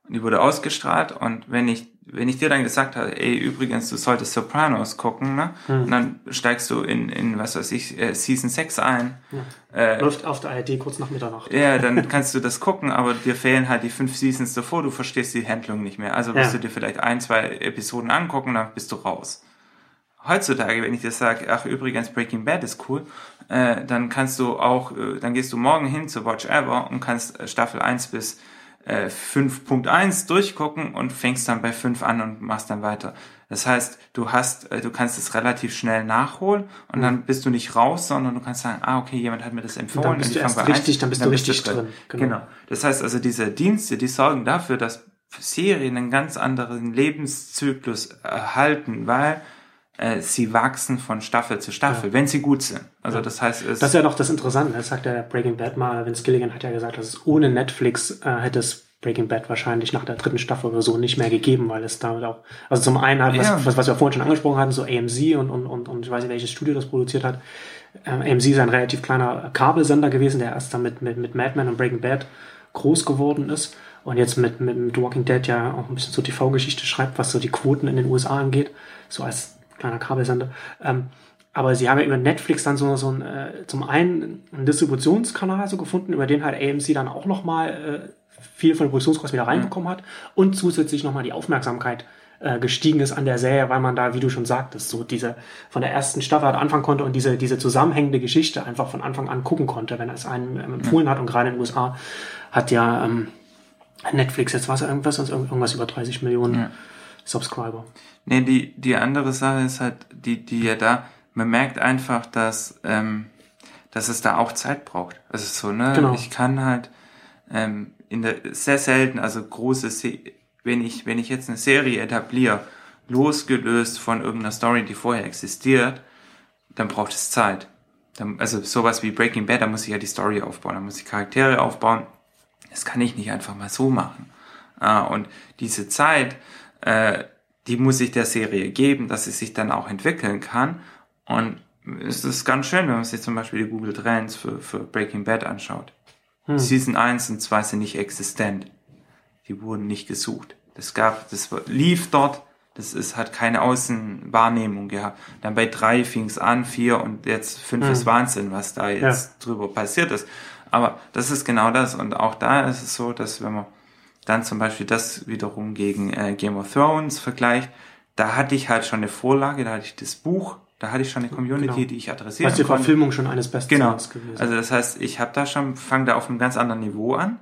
und die wurde ausgestrahlt und wenn ich wenn ich dir dann gesagt habe, ey, übrigens, du solltest Sopranos gucken, ne? Hm. Und dann steigst du in, in was weiß ich, äh, Season 6 ein. Ja. Äh, Läuft auf der ARD kurz nach Mitternacht. Ja, dann kannst du das gucken, aber dir fehlen halt die fünf Seasons davor, du verstehst die Handlung nicht mehr. Also wirst ja. du dir vielleicht ein, zwei Episoden angucken, dann bist du raus. Heutzutage, wenn ich dir sage, ach übrigens, Breaking Bad ist cool, äh, dann kannst du auch, äh, dann gehst du morgen hin zu Watch Ever und kannst Staffel 1 bis 5.1 äh, durchgucken und fängst dann bei 5 an und machst dann weiter. Das heißt, du hast, äh, du kannst es relativ schnell nachholen und mhm. dann bist du nicht raus, sondern du kannst sagen, ah, okay, jemand hat mir das empfohlen. Und dann bist du erst richtig, dann bist dann du richtig drin. drin. Genau. genau. Das heißt also, diese Dienste, die sorgen dafür, dass Serien einen ganz anderen Lebenszyklus erhalten, weil äh, sie wachsen von Staffel zu Staffel, ja. wenn sie gut sind. Also ja. das heißt, es das ist ja noch das Interessante. Das sagt der Breaking Bad mal. Vince Gilligan hat ja gesagt, dass es ohne Netflix äh, hätte es Breaking Bad wahrscheinlich nach der dritten Staffel oder so nicht mehr gegeben, weil es damit auch, also zum einen halt, was, ja. was, was wir vorhin schon angesprochen hatten, so AMC und, und, und, und ich weiß nicht, welches Studio das produziert hat. Ähm, AMC ist ein relativ kleiner Kabelsender gewesen, der erst dann mit, mit, mit Mad Men und Breaking Bad groß geworden ist und jetzt mit, mit, mit Walking Dead ja auch ein bisschen so TV-Geschichte schreibt, was so die Quoten in den USA angeht, so als kleiner Kabelsender. Ähm, aber sie haben ja über Netflix dann so, so ein, äh, zum einen einen Distributionskanal so gefunden, über den halt AMC dann auch nochmal äh, viel von den Produktionskosten wieder reinbekommen hat und zusätzlich nochmal die Aufmerksamkeit äh, gestiegen ist an der Serie, weil man da, wie du schon sagtest, so diese von der ersten Staffel halt anfangen konnte und diese, diese zusammenhängende Geschichte einfach von Anfang an gucken konnte, wenn er es einem ähm, empfohlen hat. Und gerade in den USA hat ja ähm, Netflix jetzt was irgendwas, irgendwas über 30 Millionen ja. Subscriber. Nee, die, die andere Sache ist halt, die, die ja da, man merkt einfach, dass, ähm, dass es da auch Zeit braucht. Also so, ne? Genau. Ich kann halt ähm, in der sehr selten, also große, Se wenn ich wenn ich jetzt eine Serie etabliere, losgelöst von irgendeiner Story, die vorher existiert, dann braucht es Zeit. Dann, also sowas wie Breaking Bad, da muss ich ja die Story aufbauen, da muss ich Charaktere aufbauen. Das kann ich nicht einfach mal so machen. Ah, und diese Zeit, äh, die muss ich der Serie geben, dass sie sich dann auch entwickeln kann. Und es ist ganz schön, wenn man sich zum Beispiel die Google Trends für, für Breaking Bad anschaut. Hm. Season 1 und 2 sind nicht existent. Die wurden nicht gesucht. Das gab, das lief dort, das ist, hat keine Außenwahrnehmung gehabt. Dann bei drei fing es an, vier und jetzt fünf Hm. ist Wahnsinn, was da jetzt drüber passiert ist. Aber das ist genau das. Und auch da ist es so, dass wenn man dann zum Beispiel das wiederum gegen äh, Game of Thrones vergleicht, da hatte ich halt schon eine Vorlage, da hatte ich das Buch, da hatte ich schon eine Community, Genau. die ich adressieren Was die konnte. Verfilmung schon eines Genau. Bestsellers gewesen. Also das heißt, ich habe da schon, fange da auf einem ganz anderen Niveau an.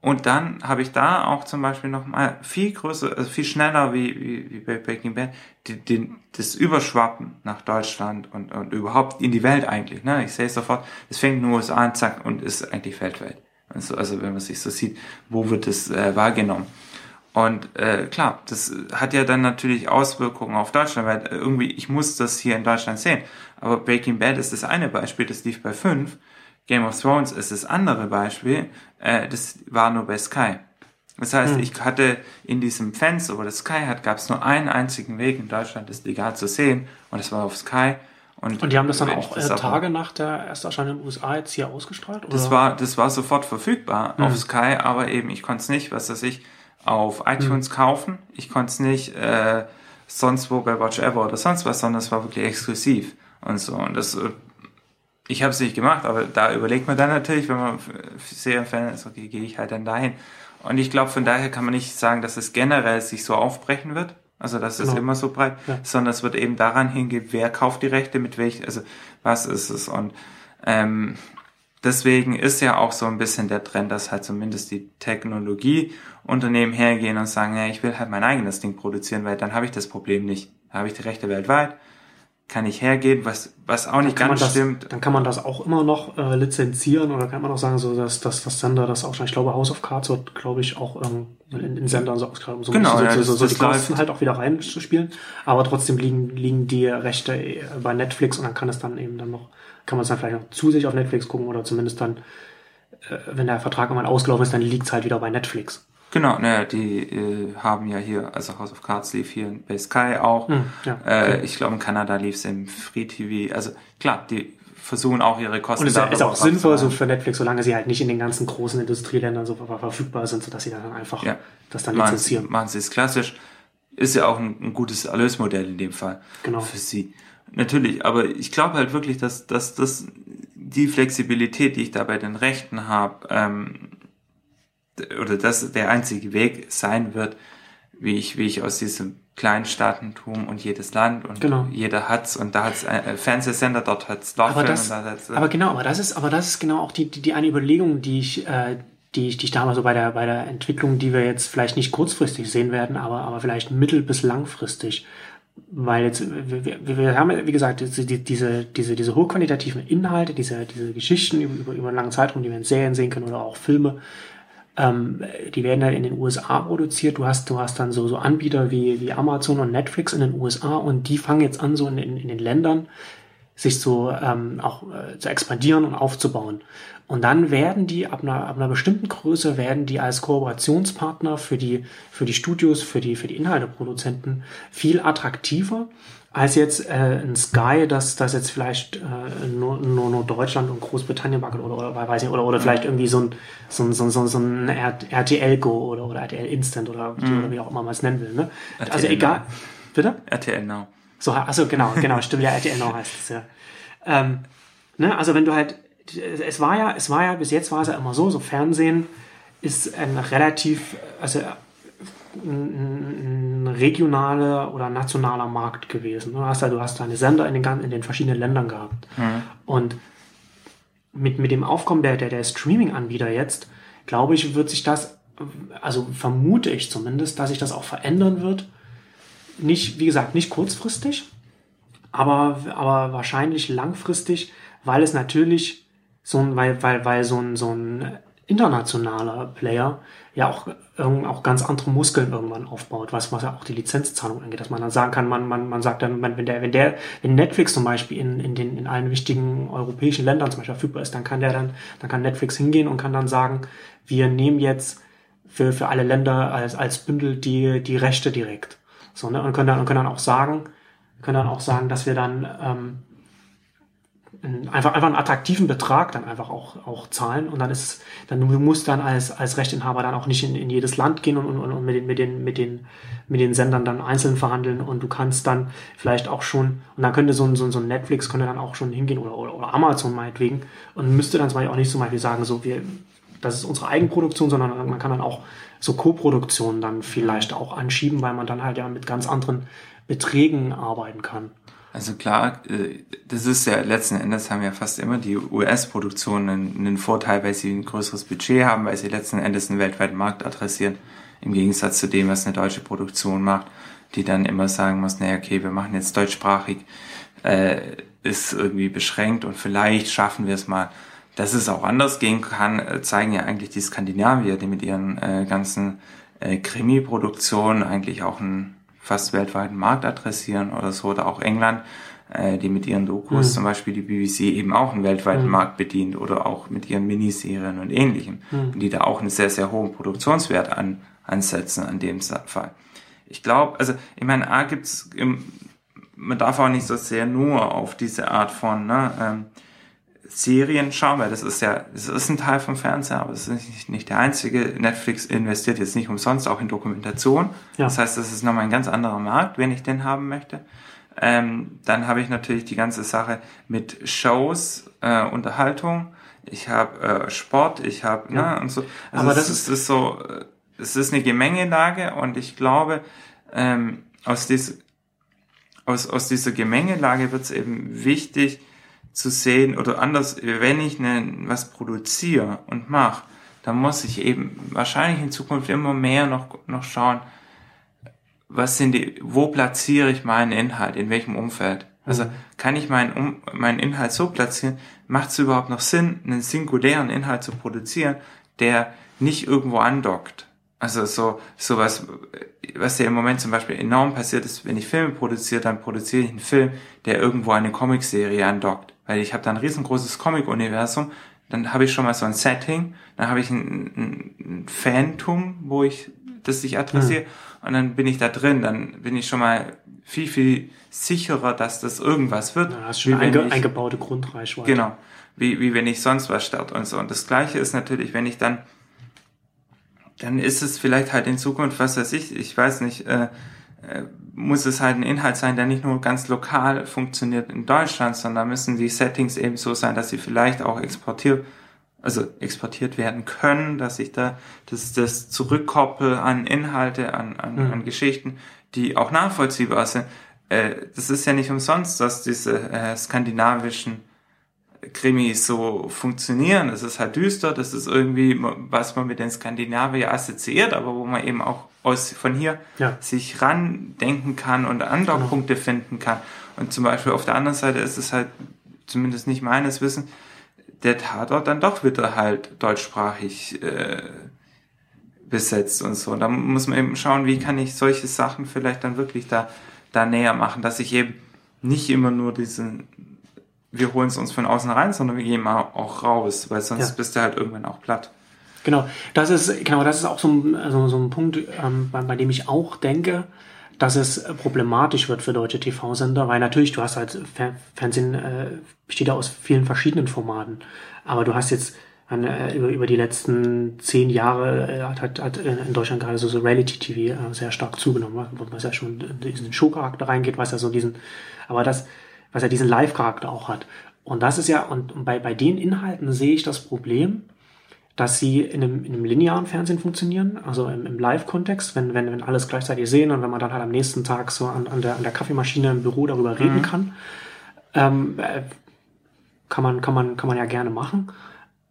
Und dann habe ich da auch zum Beispiel noch mal viel größer, also viel schneller wie, wie, wie bei Breaking Bad, die, die, das Überschwappen nach Deutschland und, und überhaupt in die Welt eigentlich. Ne? Ich sehe es sofort, es fängt in den USA an, zack, und ist eigentlich weltweit. Also, also wenn man sich so sieht, wo wird es äh, wahrgenommen? Und äh, klar, das hat ja dann natürlich Auswirkungen auf Deutschland, weil äh, irgendwie, ich muss das hier in Deutschland sehen. Aber Breaking Bad ist das eine Beispiel, das lief bei fünf. Game of Thrones ist das andere Beispiel, äh, das war nur bei Sky. Das heißt, ich hatte in diesem Fenster, wo das Sky hat, gab es nur einen einzigen Weg in Deutschland, das legal zu sehen, und das war auf Sky. Und, Und die haben das dann auch das äh, Tage nach der Ersterscheinung in den USA jetzt hier ausgestrahlt? Oder? das war, das war sofort verfügbar Mhm. auf Sky, aber eben, ich konnte es nicht, was weiß ich, auf iTunes Mhm. kaufen. Ich konnte es nicht äh, sonst wo bei Watch Ever oder sonst was, sondern es war wirklich exklusiv und so. Und das, äh, ich habe es nicht gemacht, aber da überlegt man dann natürlich, wenn man Serienfan ist, okay, gehe ich halt dann dahin. Und ich glaube, von daher kann man nicht sagen, dass es generell sich so aufbrechen wird. Also dass es Genau. immer so breit, Ja. sondern es wird eben daran hingehen, wer kauft die Rechte, mit welch, also was ist es. Und ähm, deswegen ist ja auch so ein bisschen der Trend, dass halt zumindest die Technologieunternehmen hergehen und sagen, ja, ich will halt mein eigenes Ding produzieren, weil dann habe ich das Problem nicht. Da habe ich die Rechte weltweit, kann ich hergehen, was, was auch nicht kann man ganz das, stimmt. Dann kann man das auch immer noch äh, lizenzieren oder kann man auch sagen, so dass, dass das Sender das auch schon, ich glaube, House of Cards wird, glaube ich, auch ähm, in, in Sendern so ausgeschrieben, so, Genau, bisschen ja, so, so, das- so das die Kosten halt auch wieder reinzuspielen. Aber trotzdem liegen, liegen die Rechte äh, bei Netflix und dann kann es dann eben dann noch, kann man es dann vielleicht noch zusätzlich auf Netflix gucken oder zumindest dann, äh, wenn der Vertrag einmal ausgelaufen ist, dann liegt es halt wieder bei Netflix. Genau, naja, die äh, haben ja hier, also House of Cards lief hier bei Sky auch. Hm, ja, äh, ich glaube, in Kanada lief es im Free TV. Also klar, die versuchen auch ihre Kosten Und es ist, auch sinnvoll so für Netflix, solange sie halt nicht in den ganzen großen Industrieländern so ver- verfügbar sind, sodass sie dann einfach Ja. das dann machen, lizenzieren. machen sie es klassisch. Ist ja auch ein, ein gutes Erlösmodell in dem Fall Genau. für sie. Natürlich, aber ich glaube halt wirklich, dass, dass das die Flexibilität, die ich da bei den Rechten habe, ähm, oder das der einzige Weg sein wird, wie ich, wie ich aus diesem Kleinstaatentum und jedes Land und Genau. jeder hat's und da hat's äh, Fernsehsender, dort hat's Love Aber das, da hat's, äh, aber genau, aber das ist, aber das ist genau auch die, die, die eine Überlegung, die ich, äh, die ich, die ich damals so bei der, bei der Entwicklung, die wir jetzt vielleicht nicht kurzfristig sehen werden, aber, aber vielleicht mittel- bis langfristig. Weil jetzt, wir, wir, haben, wie gesagt, diese, die- diese, diese, diese hochqualitativen Inhalte, diese, diese Geschichten über, über, über einen langen Zeitraum, die wir in Serien sehen können oder auch Filme, ähm, die werden halt in den USA produziert. Du hast, du hast dann so, so Anbieter wie, wie Amazon und Netflix in den USA und die fangen jetzt an, so in, in, in den Ländern sich so ähm, auch äh, zu expandieren und aufzubauen. Und dann werden die ab einer, ab einer bestimmten Größe werden die als Kooperationspartner für die für die Studios, für die für die Inhalteproduzenten viel attraktiver als jetzt äh, ein Sky, das das jetzt vielleicht äh, nur, nur nur Deutschland und Großbritannien mag oder oder weiß nicht, oder oder vielleicht irgendwie so ein so ein so ein, so ein, so ein RTL Go oder oder RTL Instant oder, wie- oder wie auch immer man es nennen will. Ne? Also egal. Bitte? RTL Now. So, also genau, genau, stimmt ja, RTL Now heißt es ja. Ähm, ne, also wenn du halt, es war ja, es war ja, bis jetzt war es ja immer so, so Fernsehen ist ein relativ, also ein, regionaler oder nationaler Markt gewesen. Du hast, ja- du hast deine Sender in den, in den verschiedenen Ländern gehabt. Und mit, mit dem Aufkommen der, der, der Streaming-Anbieter jetzt, glaube ich, wird sich das, also vermute ich zumindest, dass sich das auch verändern wird. Nicht, wie gesagt, nicht kurzfristig, aber, aber wahrscheinlich langfristig, weil es natürlich so ein, weil, weil, weil so ein, so ein internationaler Player ja auch, auch ganz andere Muskeln irgendwann aufbaut, was, was ja auch die Lizenzzahlung angeht, dass man dann sagen kann, man, man, man sagt dann, wenn der, wenn der, wenn Netflix zum Beispiel in, in den, in allen wichtigen europäischen Ländern zum Beispiel verfügbar ist, dann kann der dann, dann kann Netflix hingehen und kann dann sagen, wir nehmen jetzt für, für alle Länder als, als Bündel die, die Rechte direkt. So, ne? Und können dann, und können dann auch sagen, können dann auch sagen, dass wir dann, ähm, einfach, einfach einen attraktiven Betrag dann einfach auch, auch zahlen und dann ist dann du musst dann als, als Rechteinhaber dann auch nicht in, in jedes Land gehen und, und, und mit, den, mit, den, mit, den, mit den Sendern dann einzeln verhandeln und du kannst dann vielleicht auch schon, und dann könnte so ein, so, so ein Netflix könnte dann auch schon hingehen oder, oder, oder Amazon meinetwegen und müsste dann zum Beispiel auch nicht zum Beispiel sagen, so wir, das ist unsere Eigenproduktion, sondern man kann dann auch so Co-Produktionen dann vielleicht auch anschieben, weil man dann halt ja mit ganz anderen Beträgen arbeiten kann. Also klar, äh, das ist ja letzten Endes haben ja fast immer die US-Produktionen einen Vorteil, weil sie ein größeres Budget haben, weil sie letzten Endes einen weltweiten Markt adressieren, im Gegensatz zu dem, was eine deutsche Produktion macht, die dann immer sagen muss, naja, okay, wir machen jetzt deutschsprachig, äh, ist irgendwie beschränkt und vielleicht schaffen wir es mal. Dass es auch anders gehen kann, äh, zeigen ja eigentlich die Skandinavier, die mit ihren äh, ganzen äh, Krimi-Produktionen eigentlich auch ein fast weltweiten Markt adressieren oder so, oder auch England, äh, die mit ihren Dokus, mhm. zum Beispiel die BBC, eben auch einen weltweiten mhm. Markt bedient oder auch mit ihren Miniserien und ähnlichem, mhm. die da auch einen sehr, sehr hohen Produktionswert an, ansetzen an dem Fall. Ich glaube, also ich meine, A gibt's, im, man darf auch nicht so sehr nur auf diese Art von ne, ähm, Serien schauen, weil das ist ja, das ist ein Teil vom Fernseher, aber es ist nicht, nicht der einzige. Netflix investiert jetzt nicht umsonst auch in Dokumentation. Ja. Das heißt, das ist nochmal ein ganz anderer Markt, wenn ich den haben möchte. Ähm, dann habe ich natürlich die ganze Sache mit Shows, äh, Unterhaltung. Ich habe äh, Sport, ich habe, ja. ne, und so. Also aber das ist, ist so, äh, es ist eine Gemengelage und ich glaube, ähm, aus, dies, aus, aus dieser Gemengelage wird es eben wichtig, zu sehen oder anders, wenn ich ne, was produziere und mache, dann muss ich eben wahrscheinlich in Zukunft immer mehr noch, noch schauen, was sind die, wo platziere ich meinen Inhalt, in welchem Umfeld. Also mhm. kann ich meinen, um, meinen Inhalt so platzieren, macht es überhaupt noch Sinn, einen singulären Inhalt zu produzieren, der nicht irgendwo andockt. Also so, so was, was ja im Moment zum Beispiel enorm passiert ist, wenn ich Filme produziere, dann produziere ich einen Film, der irgendwo eine Comicserie andockt weil ich habe da ein riesengroßes Comic-Universum, dann habe ich schon mal so ein Setting, dann habe ich ein, ein, Phantom, wo ich das ich adressiere mhm. und dann bin ich da drin, dann bin ich schon mal viel, viel sicherer, dass das irgendwas wird. Ja, hast schon eine einge eingebaute Grundreichweite. Genau, wie, wie wenn ich sonst was starte und so. Und das Gleiche ist natürlich, wenn ich dann, dann ist es vielleicht halt in Zukunft, was weiß ich, ich weiß nicht, äh, muss es halt ein Inhalt sein, der nicht nur ganz lokal funktioniert in Deutschland, sondern müssen die Settings eben so sein, dass sie vielleicht auch exportiert, also exportiert werden können, dass ich da das, das zurückkoppel an Inhalte, an, an, mhm. an Geschichten, die auch nachvollziehbar sind. Äh, das ist ja nicht umsonst, dass diese äh, skandinavischen Krimis so funktionieren. Das ist halt düster, das ist irgendwie, was man mit den Skandinavier assoziiert, aber wo man eben auch aus, von hier ja. sich ran denken kann und Andockpunkte genau. finden kann. Und zum Beispiel auf der anderen Seite ist es halt, zumindest nicht meines Wissens, der Tatort dann doch wieder halt deutschsprachig äh, besetzt und so. Und da muss man eben schauen, wie kann ich solche Sachen vielleicht dann wirklich da, da näher machen, dass ich eben nicht immer nur diesen wir holen es uns von außen rein, sondern wir gehen auch raus, weil sonst ja. bist du halt irgendwann auch platt. Genau, das ist genau, das ist auch so ein, also so ein Punkt, ähm, bei, bei dem ich auch denke, dass es problematisch wird für deutsche TV-Sender, weil natürlich, du hast halt Fernsehen äh, besteht ja aus vielen verschiedenen Formaten, aber du hast jetzt äh, über, über die letzten zehn Jahre äh, hat, hat, hat in Deutschland gerade so, so Reality-TV äh, sehr stark zugenommen, was ja schon in diesen Showcharakter reingeht, was ja so diesen, aber das was ja diesen Live-Charakter auch hat. Und das ist ja, und bei, bei den Inhalten sehe ich das Problem, dass sie in einem, in einem linearen Fernsehen funktionieren, also im, im Live-Kontext, wenn, wenn, wenn alles gleichzeitig sehen und wenn man dann halt am nächsten Tag so an, an, der, an der Kaffeemaschine im Büro darüber reden mhm. kann, ähm, äh, kann, man, kann, man, kann man ja gerne machen.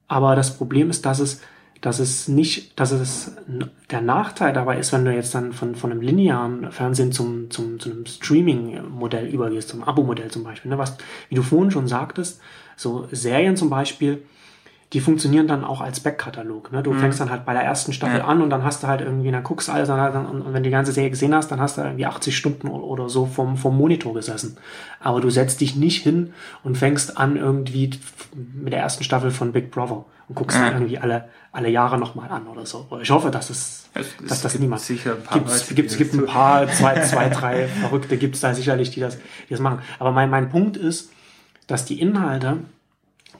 Aber das Problem ist, dass es dass es nicht, dass es der Nachteil dabei ist, wenn du jetzt dann von, von einem linearen Fernsehen zum, zum, zu einem Streaming-Modell übergehst, zum Abo-Modell zum Beispiel, ne? was, wie du vorhin schon sagtest, so Serien zum Beispiel, die funktionieren dann auch als Backkatalog. Ne? Du mhm. fängst dann halt bei der ersten Staffel ja. an und dann hast du halt irgendwie, dann guckst alles und, und, und wenn du die ganze Serie gesehen hast, dann hast du irgendwie 80 Stunden oder so vom, vom Monitor gesessen. Aber du setzt dich nicht hin und fängst an irgendwie mit der ersten Staffel von Big Brother und guckst ja. dann irgendwie alle, alle Jahre nochmal an oder so. Ich hoffe, dass es, es dass das niemand. Sicher ein paar gibt's, gibt, es gibt ein paar, zwei, zwei, drei Verrückte gibt's da sicherlich, die das, die das machen. Aber mein, mein Punkt ist, dass die Inhalte,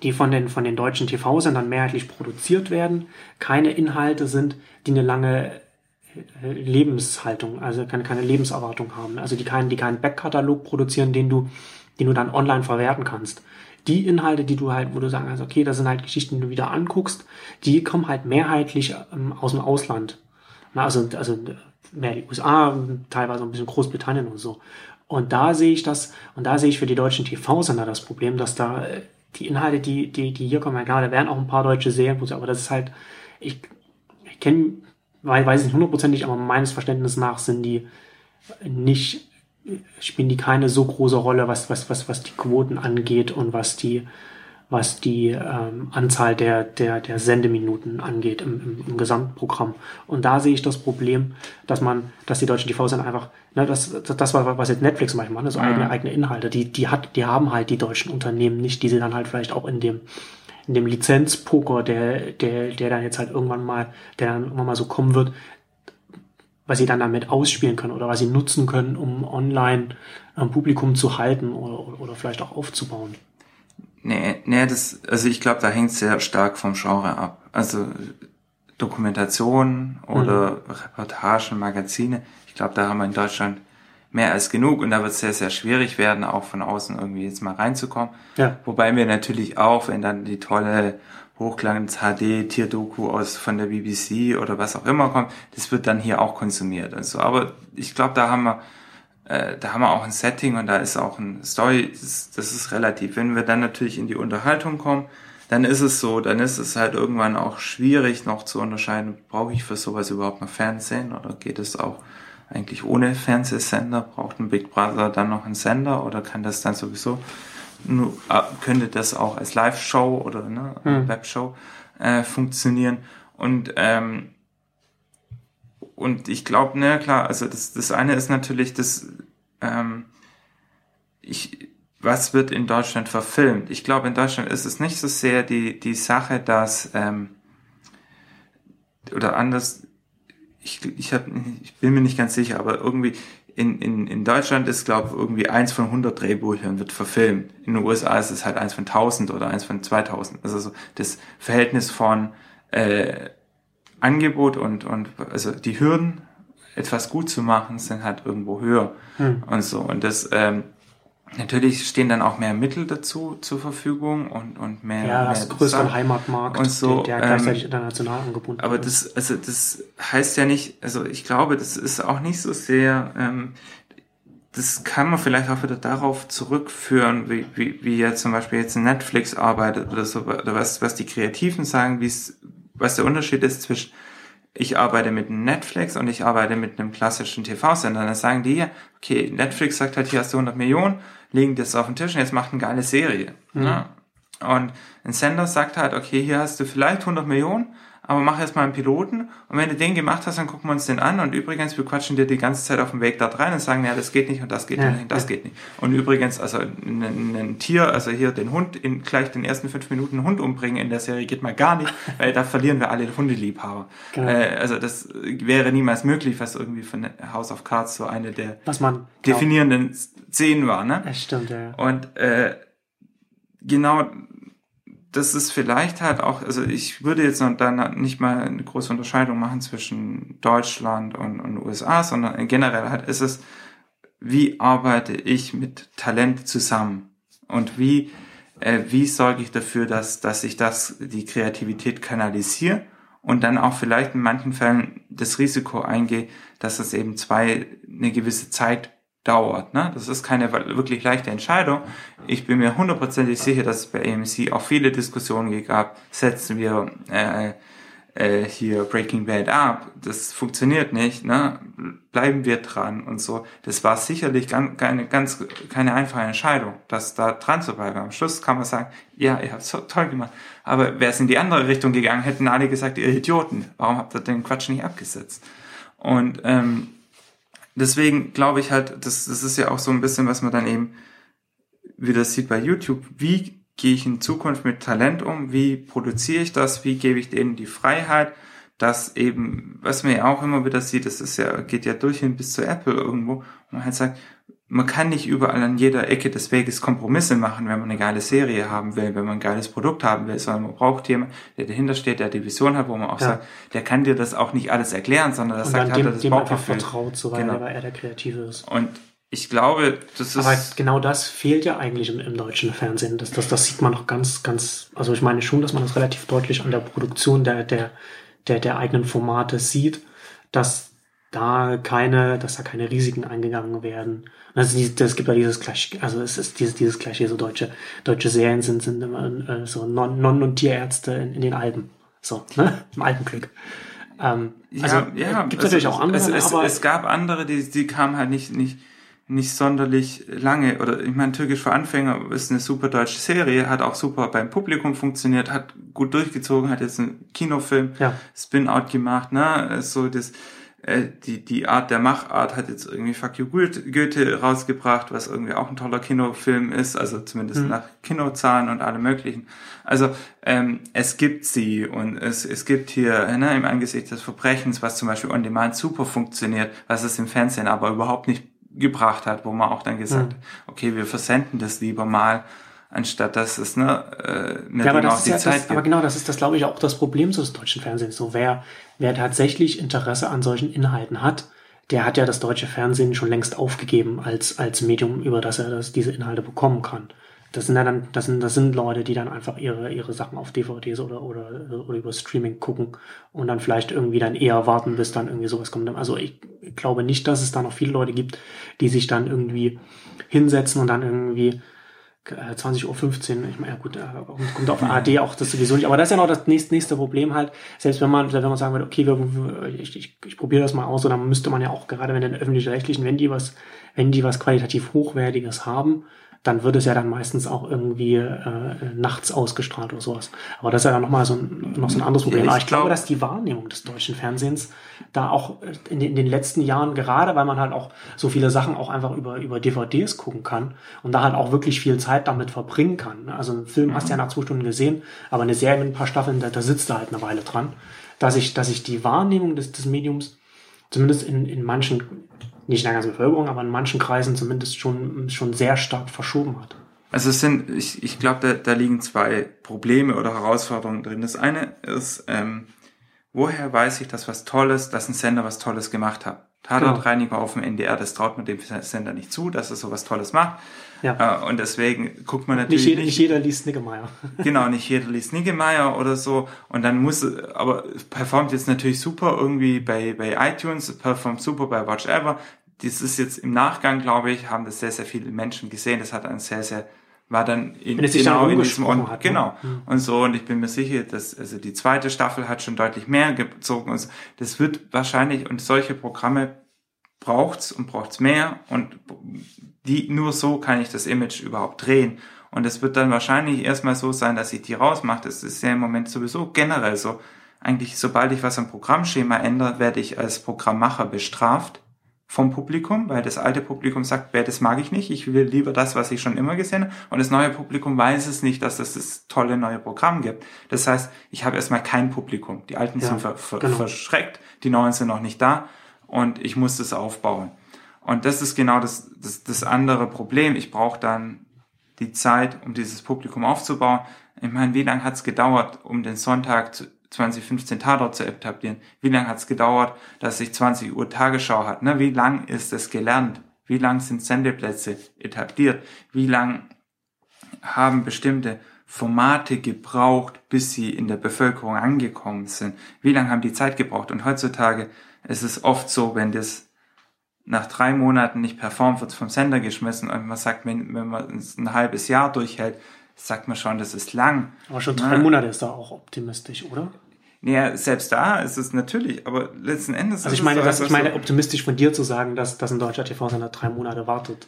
die von den, von den deutschen TV-Sendern mehrheitlich produziert werden, keine Inhalte sind, die eine lange äh, Lebenshaltung, also keine, keine Lebenserwartung haben. Also die keinen, die keinen Backkatalog produzieren, den du, den du dann online verwerten kannst. Die Inhalte, die du halt, wo du sagen kannst, okay, das sind halt Geschichten, die du wieder anguckst, die kommen halt mehrheitlich ähm, aus dem Ausland. Na, also, also mehr die USA, teilweise ein bisschen Großbritannien und so. Und da sehe ich das, und da sehe ich für die deutschen TV-Sender das Problem, dass da äh, die Inhalte, die, die, die hier kommen, klar, da werden auch ein paar deutsche Serien, aber das ist halt, ich, ich kenne, weiß nicht hundertprozentig, aber meines Verständnisses nach sind die nicht, spielen die keine so große Rolle, was, was, was, was die Quoten angeht und was die, was die ähm, Anzahl der, der, der Sendeminuten angeht im, im, im Gesamtprogramm. Und da sehe ich das Problem, dass man, dass die deutschen TV-Sender einfach, ne, das, das, war, was jetzt Netflix zum Beispiel macht, also mhm. eigene, eigene Inhalte, die, die hat, die haben halt die deutschen Unternehmen nicht, die sie dann halt vielleicht auch in dem, in dem Lizenzpoker, der, der, der dann jetzt halt irgendwann mal, der dann irgendwann mal so kommen wird, was sie dann damit ausspielen können oder was sie nutzen können, um online ein Publikum zu halten oder, oder vielleicht auch aufzubauen. Nee, nee, das, also ich glaube, da hängt sehr stark vom Genre ab. Also Dokumentation oder mhm. Reportagen, Magazine, ich glaube, da haben wir in Deutschland mehr als genug und da wird es sehr, sehr schwierig werden, auch von außen irgendwie jetzt mal reinzukommen. Ja. Wobei wir natürlich auch, wenn dann die tolle Hochglanz HD Tierdoku aus von der BBC oder was auch immer kommt, das wird dann hier auch konsumiert. Also, aber ich glaube, da haben wir äh, da haben wir auch ein Setting und da ist auch ein Story, das ist relativ. Wenn wir dann natürlich in die Unterhaltung kommen, dann ist es so, dann ist es halt irgendwann auch schwierig noch zu unterscheiden, brauche ich für sowas überhaupt noch Fernsehen oder geht es auch eigentlich ohne Fernsehsender? Braucht ein Big Brother dann noch einen Sender oder kann das dann sowieso, nur, äh, könnte das auch als Live-Show oder ne, hm. Webshow äh, funktionieren? Und ähm, und ich glaube, ne, klar, also das, das eine ist natürlich das, ähm, ich, was wird in Deutschland verfilmt? Ich glaube, in Deutschland ist es nicht so sehr die, die Sache, dass, ähm, oder anders, ich, ich, hab, ich bin mir nicht ganz sicher, aber irgendwie in, in, in Deutschland ist, glaube ich, irgendwie eins von 100 Drehbüchern wird verfilmt. In den USA ist es halt eins von 1000 oder eins von 2000. Also so das Verhältnis von äh, Angebot und, und also die Hürden, etwas gut zu machen, sind halt irgendwo höher hm. und so. Und das ähm, natürlich stehen dann auch mehr Mittel dazu zur Verfügung und, und mehr. Ja, das mehr größere Heimatmarkt, und so, der, der gleichzeitig ähm, international angebunden Aber das, also das heißt ja nicht, also ich glaube, das ist auch nicht so sehr, ähm, das kann man vielleicht auch wieder darauf zurückführen, wie, wie, wie ja zum Beispiel jetzt Netflix arbeitet oder so, oder was, was die Kreativen sagen, wie es was der Unterschied ist zwischen ich arbeite mit Netflix und ich arbeite mit einem klassischen TV-Sender. Dann sagen die, okay, Netflix sagt halt, hier hast du 100 Millionen, legen das auf den Tisch und jetzt macht eine geile Serie. Mhm. Ja. Und ein Sender sagt halt, okay, hier hast du vielleicht 100 Millionen, aber mach erst mal einen Piloten und wenn du den gemacht hast, dann gucken wir uns den an und übrigens, wir quatschen dir die ganze Zeit auf dem Weg da rein und sagen, ja, das geht nicht und das geht ja, nicht und das ja. geht nicht. Und übrigens, also ein, Tier, also hier den Hund, in gleich den ersten fünf Minuten einen Hund umbringen in der Serie geht mal gar nicht, weil da verlieren wir alle Hundeliebhaber. Genau. Äh, also das wäre niemals möglich, was irgendwie von House of Cards so eine der definierenden Szenen war, ne? Das stimmt, ja. Und äh, genau das ist vielleicht halt auch, also ich würde jetzt noch dann nicht mal eine große Unterscheidung machen zwischen Deutschland und, und USA, sondern generell halt ist es, wie arbeite ich mit Talent zusammen? Und wie äh, wie sorge ich dafür, dass dass ich das die Kreativität kanalisiere und dann auch vielleicht in manchen Fällen das Risiko eingehe, dass es eben zwei eine gewisse Zeit dauert. Ne? Das ist keine wirklich leichte Entscheidung. Ich bin mir hundertprozentig sicher, dass es bei AMC auch viele Diskussionen gab. Setzen wir äh, äh, hier Breaking Bad ab, das funktioniert nicht, ne? Bleiben wir dran und so. Das war sicherlich ganz, keine, ganz, keine einfache Entscheidung, das da dran zu bleiben. Am Schluss kann man sagen, ja, ihr habt so toll gemacht. Aber wäre es in die andere Richtung gegangen, hätten alle gesagt, ihr Idioten, warum habt ihr den Quatsch nicht abgesetzt? Und ähm, deswegen glaube ich halt, das, das ist ja auch so ein bisschen, was man dann eben wieder sieht bei YouTube, wie gehe ich in Zukunft mit Talent um? Wie produziere ich das? Wie gebe ich denen die Freiheit? dass eben, was man ja auch immer wieder sieht, das ist ja, geht ja durch hin bis zu Apple irgendwo, wo man halt sagt, man kann nicht überall an jeder Ecke des Weges Kompromisse machen, wenn man eine geile Serie haben will, wenn man ein geiles Produkt haben will, sondern man braucht jemanden, der dahinter steht, der die Vision hat, wo man auch ja. sagt, der kann dir das auch nicht alles erklären, sondern das sagt, dem, hat er das dem einfach vertraut, so weil genau. er der Kreative ist. Und ich glaube, das ist. Aber genau das fehlt ja eigentlich im, im, deutschen Fernsehen. Das, das, das sieht man noch ganz, ganz, also ich meine schon, dass man das relativ deutlich an der Produktion der, der, der, der eigenen Formate sieht, dass da keine, dass da keine Risiken eingegangen werden. Also es gibt ja dieses gleich, also es ist dieses, dieses gleiche, so deutsche, deutsche Serien sind, sind immer äh, so Non-, Non und Tierärzte in, in den Alpen. So, ne? Im Alpenglück. Ähm, also ja, ja, gibt natürlich auch andere. Es, es, aber es gab andere, die, die kamen halt nicht, nicht, nicht sonderlich lange. Oder ich meine, Türkisch für Anfänger ist eine super deutsche Serie, hat auch super beim Publikum funktioniert, hat gut durchgezogen, hat jetzt einen Kinofilm, ja. Spin-out gemacht, ne? So das, äh, die, die Art der Machart hat jetzt irgendwie Fuck You Goethe rausgebracht, was irgendwie auch ein toller Kinofilm ist, also zumindest mhm. nach Kinozahlen und allem möglichen. Also ähm, es gibt sie und es, es gibt hier ne, im Angesicht des Verbrechens, was zum Beispiel on demand super funktioniert, was es im Fernsehen aber überhaupt nicht gebracht hat, wo man auch dann gesagt mhm. okay, wir versenden das lieber mal, anstatt dass es ne, äh, ja, aber das auch die ja Zeit das, Aber genau, das ist das, glaube ich, auch das Problem des deutschen Fernsehens. So, wer, wer tatsächlich Interesse an solchen Inhalten hat, der hat ja das deutsche Fernsehen schon längst aufgegeben als, als Medium, über das er das, diese Inhalte bekommen kann. Das sind ja dann, das sind, das sind Leute, die dann einfach ihre, ihre Sachen auf DVDs oder, oder, oder über Streaming gucken und dann vielleicht irgendwie dann eher warten, bis dann irgendwie sowas kommt. Also ich glaube nicht, dass es da noch viele Leute gibt, die sich dann irgendwie hinsetzen und dann irgendwie 20.15 Uhr, ich meine, ja gut, kommt auf ARD auch das sowieso nicht, aber das ist ja noch das nächste, nächste Problem halt, selbst wenn man, wenn man sagen würde, okay, wir, ich, ich, ich probiere das mal aus, oder müsste man ja auch gerade wenn den öffentlich-rechtlichen, wenn die was, wenn die was qualitativ Hochwertiges haben, dann wird es ja dann meistens auch irgendwie äh, nachts ausgestrahlt oder sowas. Aber das ist ja dann nochmal so ein, noch so ein anderes Problem. Ja, ich, ich glaube, dass die Wahrnehmung des deutschen Fernsehens da auch in den, in den letzten Jahren, gerade weil man halt auch so viele Sachen auch einfach über, über DVDs gucken kann und da halt auch wirklich viel Zeit damit verbringen kann. Also einen Film mhm. hast du ja nach zwei Stunden gesehen, aber eine Serie mit ein paar Staffeln, da, da sitzt du halt eine Weile dran. Dass ich, dass ich die Wahrnehmung des, des Mediums zumindest in, in manchen nicht in der ganzen Bevölkerung, aber in manchen Kreisen zumindest schon, schon sehr stark verschoben hat. Also es sind, ich, ich glaube, da, da liegen zwei Probleme oder Herausforderungen drin. Das eine ist, ähm, woher weiß ich, dass was Tolles, dass ein Sender was Tolles gemacht hat? Tatortreiniger genau. auf dem NDR, das traut man dem Sender nicht zu, dass er sowas Tolles macht. Ja. Äh, und deswegen guckt man natürlich. Nicht jeder, nicht jeder liest Niggemeier. genau, nicht jeder liest Niggemeier oder so. Und dann muss, aber performt jetzt natürlich super irgendwie bei, bei iTunes, performt super bei Watch Ever. Das ist jetzt im Nachgang, glaube ich, haben das sehr, sehr viele Menschen gesehen. Das hat ein sehr, sehr war dann in, genau in diesem und, hat, ne? genau ne? und so und ich bin mir sicher, dass also die zweite Staffel hat schon deutlich mehr gezogen und so. das wird wahrscheinlich und solche Programme braucht's und braucht's mehr und die nur so kann ich das Image überhaupt drehen und es wird dann wahrscheinlich erstmal so sein, dass ich die rausmache. Das ist ja im Moment sowieso generell so. Eigentlich, sobald ich was am Programmschema ändere, werde ich als Programmmacher bestraft vom Publikum, weil das alte Publikum sagt, wer das mag ich nicht, ich will lieber das, was ich schon immer gesehen habe. Und das neue Publikum weiß es nicht, dass es das tolle neue Programm gibt. Das heißt, ich habe erstmal kein Publikum. Die Alten ja, sind ver ver genau. verschreckt, die Neuen sind noch nicht da und ich muss das aufbauen. Und das ist genau das, das, das andere Problem. Ich brauche dann die Zeit, um dieses Publikum aufzubauen. Ich meine, wie lange hat es gedauert, um den Sonntag zu, 2015 Tatort zu etablieren? Wie lange hat es gedauert, dass sich 20 Uhr Tagesschau hat? Ne? Wie lang ist es gelernt? Wie lang sind Sendeplätze etabliert? Wie lang haben bestimmte Formate gebraucht, bis sie in der Bevölkerung angekommen sind? Wie lange haben die Zeit gebraucht? Und heutzutage ist es oft so, wenn das nach drei Monaten nicht performt, wird vom Sender geschmissen und man sagt, wenn, wenn man ein halbes Jahr durchhält, sagt man schon, das ist lang. Aber schon drei ne? Monate ist da auch optimistisch, oder? Naja, selbst da ist es natürlich, aber letzten Endes. Also ich meine, so, das, ich meine optimistisch von dir zu sagen, dass, dass ein deutscher TV-Sender drei Monate wartet.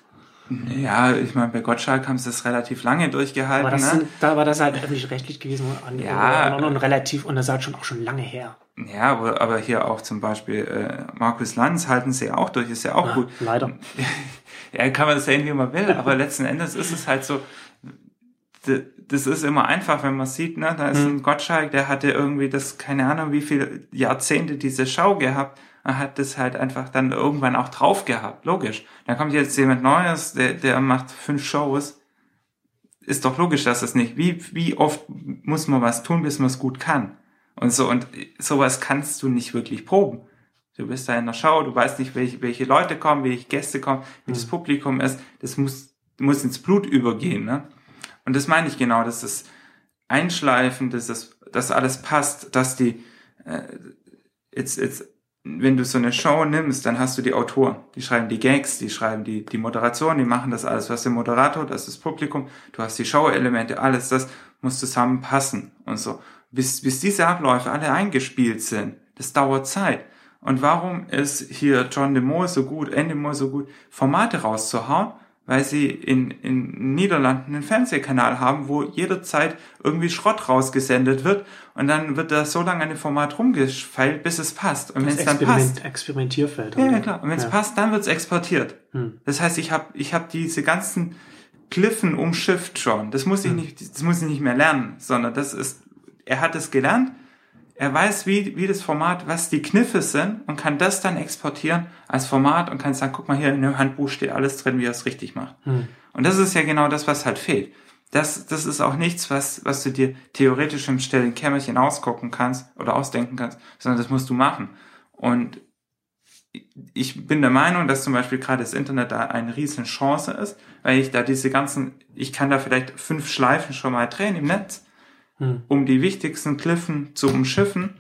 Ja, ich meine, bei Gottschalk haben sie das relativ lange durchgehalten. Aber das, ne? sind, da war das halt öffentlich-rechtlich gewesen und, ja, und, und, relativ, und das ist halt schon auch schon lange her. Ja, aber, aber hier auch zum Beispiel äh, Markus Lanz halten sie auch durch, ist ja auch ja, gut. Leider. ja, kann man sehen, wie man will, aber letzten Endes ist es halt so, das ist immer einfach, wenn man sieht, ne, da ist hm. ein Gottschalk, der hatte irgendwie das, keine Ahnung, wie viele Jahrzehnte diese Show gehabt man hat das halt einfach dann irgendwann auch drauf gehabt, logisch. Dann kommt jetzt jemand Neues, der, der macht fünf Shows. Ist doch logisch, dass das nicht. Wie, wie oft muss man was tun, bis man es gut kann? Und so, und sowas kannst du nicht wirklich proben. Du bist da in der Show, du weißt nicht, welche, welche Leute kommen, welche Gäste kommen, wie mhm. das Publikum ist. Das muss, muss ins Blut übergehen, ne? Und das meine ich genau, dass das Einschleifen, dass das, dass alles passt, dass die, äh, jetzt, jetzt wenn du so eine Show nimmst, dann hast du die Autoren, die schreiben die Gags, die schreiben die, die Moderation, die machen das alles. Du hast den Moderator, das ist das Publikum, du hast die Show-Elemente, alles das muss zusammenpassen und so. Bis, bis diese Abläufe alle eingespielt sind, das dauert Zeit. Und warum ist hier John de Mol so gut, Endemol so gut, Formate rauszuhauen? Weil sie in, in Niederlanden einen Fernsehkanal haben, wo jederzeit irgendwie Schrott rausgesendet wird und dann wird da so lange an dem Format rumgefeilt, bis es passt. Und wenn es dann passt, Experimentierfeld. Ja, ja, klar. Und wenn es ja. passt, dann wird es exportiert. Hm. Das heißt, ich habe ich hab diese ganzen Kliffen umschifft schon. Das muss ich hm. nicht, das muss ich nicht mehr lernen, sondern das ist, er hat es gelernt er weiß, wie, wie das Format, was die Kniffe sind und kann das dann exportieren als Format und kann sagen, guck mal hier, in dem Handbuch steht alles drin, wie er es richtig macht. Hm. Und das ist ja genau das, was halt fehlt. Das, das ist auch nichts, was, was du dir theoretisch im stillen Kämmerchen ausgucken kannst oder ausdenken kannst, sondern das musst du machen. Und ich bin der Meinung, dass zum Beispiel gerade das Internet da eine riesen Chance ist, weil ich da diese ganzen, ich kann da vielleicht fünf Schleifen schon mal drehen im Netz hm. um die wichtigsten Kliffen zu umschiffen,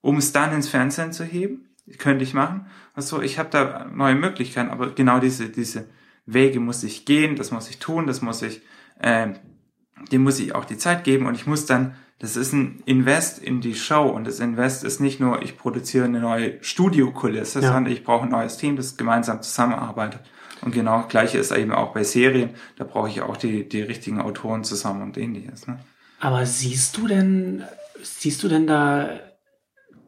um es dann ins Fernsehen zu heben. Könnte ich machen. Also ich habe da neue Möglichkeiten, aber genau diese, diese Wege muss ich gehen, das muss ich tun, das muss ich, äh, dem muss ich auch die Zeit geben und ich muss dann, das ist ein Invest in die Show und das Invest ist nicht nur, ich produziere eine neue Studiokulisse, ja. sondern ich brauche ein neues Team, das gemeinsam zusammenarbeitet. Und genau gleiche ist eben auch bei Serien, da brauche ich auch die, die richtigen Autoren zusammen und ähnliches. Ne? Aber siehst du denn, siehst du denn da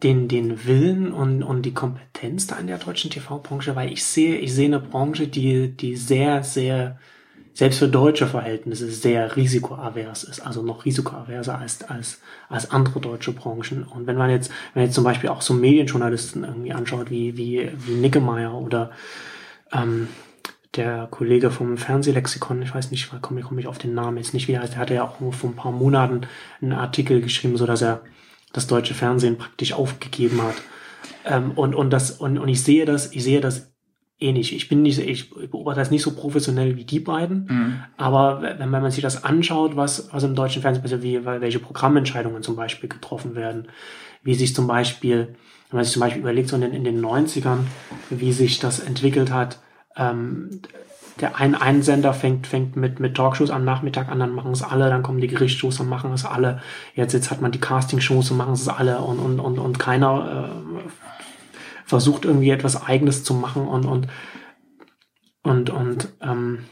den, den Willen und, und die Kompetenz da in der deutschen TV-Branche? Weil ich sehe, ich sehe eine Branche, die, die sehr, sehr, selbst für deutsche Verhältnisse sehr risikoavers ist, also noch risikoaverser als, als, als andere deutsche Branchen. Und wenn man jetzt, wenn man jetzt zum Beispiel auch so Medienjournalisten irgendwie anschaut, wie, wie, wie Nickemeyer oder ähm, der Kollege vom Fernsehlexikon, ich weiß nicht, komme komm ich auf den Namen jetzt nicht wieder, der hatte ja auch nur vor ein paar Monaten einen Artikel geschrieben, so dass er das deutsche Fernsehen praktisch aufgegeben hat. Ähm, und, und das, und, und ich sehe das, ich sehe das ähnlich. Ich bin nicht, ich beobachte das nicht so professionell wie die beiden, mhm. aber wenn, wenn man sich das anschaut, was, was im deutschen Fernsehen passiert, wie, welche Programmentscheidungen zum Beispiel getroffen werden, wie sich zum Beispiel, wenn man sich zum Beispiel überlegt, so in den, in den 90ern, wie sich das entwickelt hat, ähm, der ein, ein Sender fängt, fängt mit, mit Talkshows am Nachmittag an, dann machen es alle, dann kommen die Gerichtsshows und machen es alle. Jetzt, jetzt hat man die Castingshows und machen es alle und, und, und, und keiner äh, versucht irgendwie etwas Eigenes zu machen und, und, und, und ähm,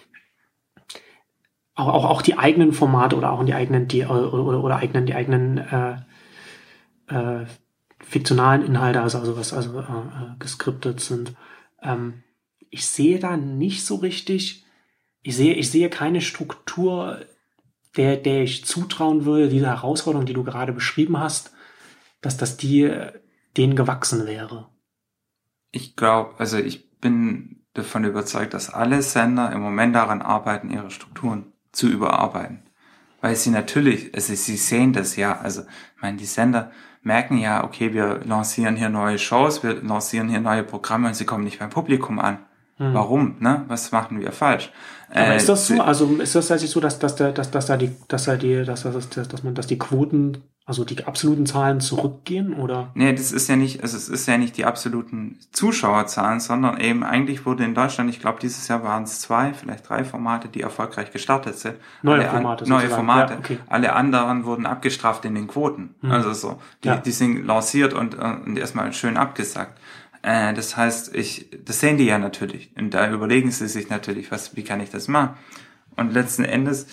auch, auch, auch die eigenen Formate oder auch die eigenen, die, oder, oder, eigenen, die eigenen äh, äh, fiktionalen Inhalte, also, also was also äh, äh geskriptet sind, ähm, ich sehe da nicht so richtig, ich sehe, ich sehe keine Struktur, der, der ich zutrauen würde, diese Herausforderung, die du gerade beschrieben hast, dass das die denen gewachsen wäre. Ich glaube, also ich bin davon überzeugt, dass alle Sender im Moment daran arbeiten, ihre Strukturen zu überarbeiten. Weil sie natürlich, also sie sehen das ja, also ich meine, die Sender merken ja, okay, wir lancieren hier neue Shows, wir lancieren hier neue Programme und sie kommen nicht beim Publikum an. Hm. Warum? Ne? Was machen wir falsch? Aber äh, ist das so? Also ist das tatsächlich so, dass, dass, der, dass, dass da die, dass da die, dass, dass, dass, dass man, dass die Quoten Also die absoluten Zahlen zurückgehen oder? Nee, das ist ja nicht, also es ist ja nicht die absoluten Zuschauerzahlen, sondern eben eigentlich wurde in Deutschland, ich glaube dieses Jahr waren es zwei, vielleicht drei Formate, die erfolgreich gestartet sind. Neue alle Formate. An, neue. Formate. Ja, okay. Alle anderen wurden abgestraft in den Quoten. Hm. Also so, die, Ja. die sind lanciert und, äh, und erstmal schön abgesagt. Äh, das heißt, ich, das sehen die ja natürlich. Und da überlegen sie sich natürlich, was, wie kann ich das machen? Und letzten Endes